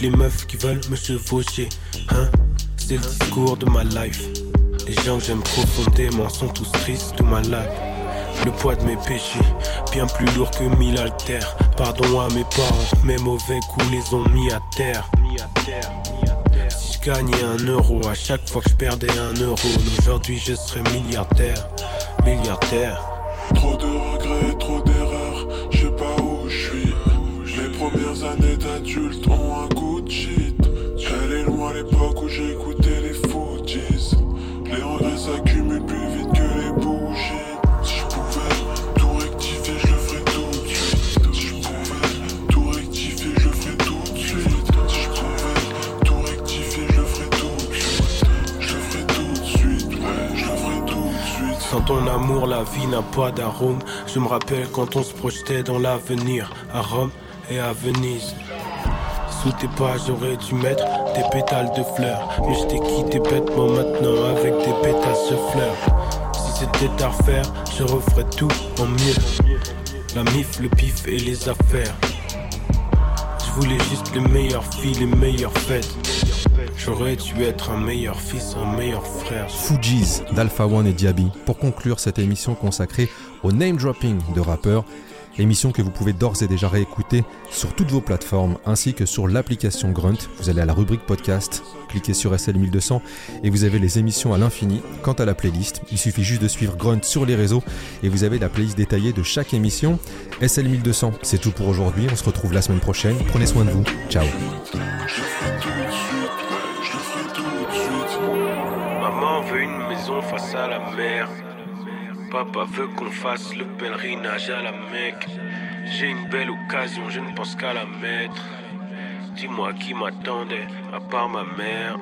Les meufs qui veulent me chevaucher. Hein, c'est le discours de ma life. Les gens que j'aime profondément sont tous tristes ou malades. Le poids de mes péchés, bien plus lourd que mille haltères. Pardon à mes parents, mes mauvais coups les ont mis à terre. Si je gagnais un euro à chaque fois que je perdais un euro, aujourd'hui je serais milliardaire, milliardaire. Trop de regrets, trop d'adulte ont un coup de shit. Elle est loin l'époque où j'écoutais les Fujis. Les regrets s'accumulent plus vite que les bougies. Si je pouvais tout rectifier, je le ferais tout de suite. Si je pouvais tout rectifier, je le ferais tout de suite. Si je pouvais tout rectifier, je le ferais tout de suite. Je ferais tout de suite, je le ferais tout de suite. Sans ton amour, la vie n'a pas d'arôme. Je me rappelle quand on se projetait dans l'avenir, à Rome et à Venise. Sous tes pas, j'aurais dû mettre des pétales de fleurs. Mais je t'ai quitté bêtement maintenant avec des pétales de fleurs. Si c'était à refaire, je referais tout en mieux. La mif, le pif et les affaires. Je voulais juste les meilleures filles, les meilleures fêtes. J'aurais dû être un meilleur fils, un meilleur frère. Fujis d'Alpha One et Diaby pour conclure cette émission consacrée au name dropping de rappeurs. Émission que vous pouvez d'ores et déjà réécouter sur toutes vos plateformes ainsi que sur l'application Grunt. Vous allez à la rubrique podcast, cliquez sur SL1200 et vous avez les émissions à l'infini. Quant à la playlist, il suffit juste de suivre Grunt sur les réseaux et vous avez la playlist détaillée de chaque émission. SL1200, c'est tout pour aujourd'hui. On se retrouve la semaine prochaine. Prenez soin de vous. Ciao. Maman veut une maison face à la mer. Papa veut qu'on fasse le pèlerinage à la Mecque. J'ai une belle occasion, je ne pense qu'à la mettre. Dis-moi qui m'attendait, à part ma mère.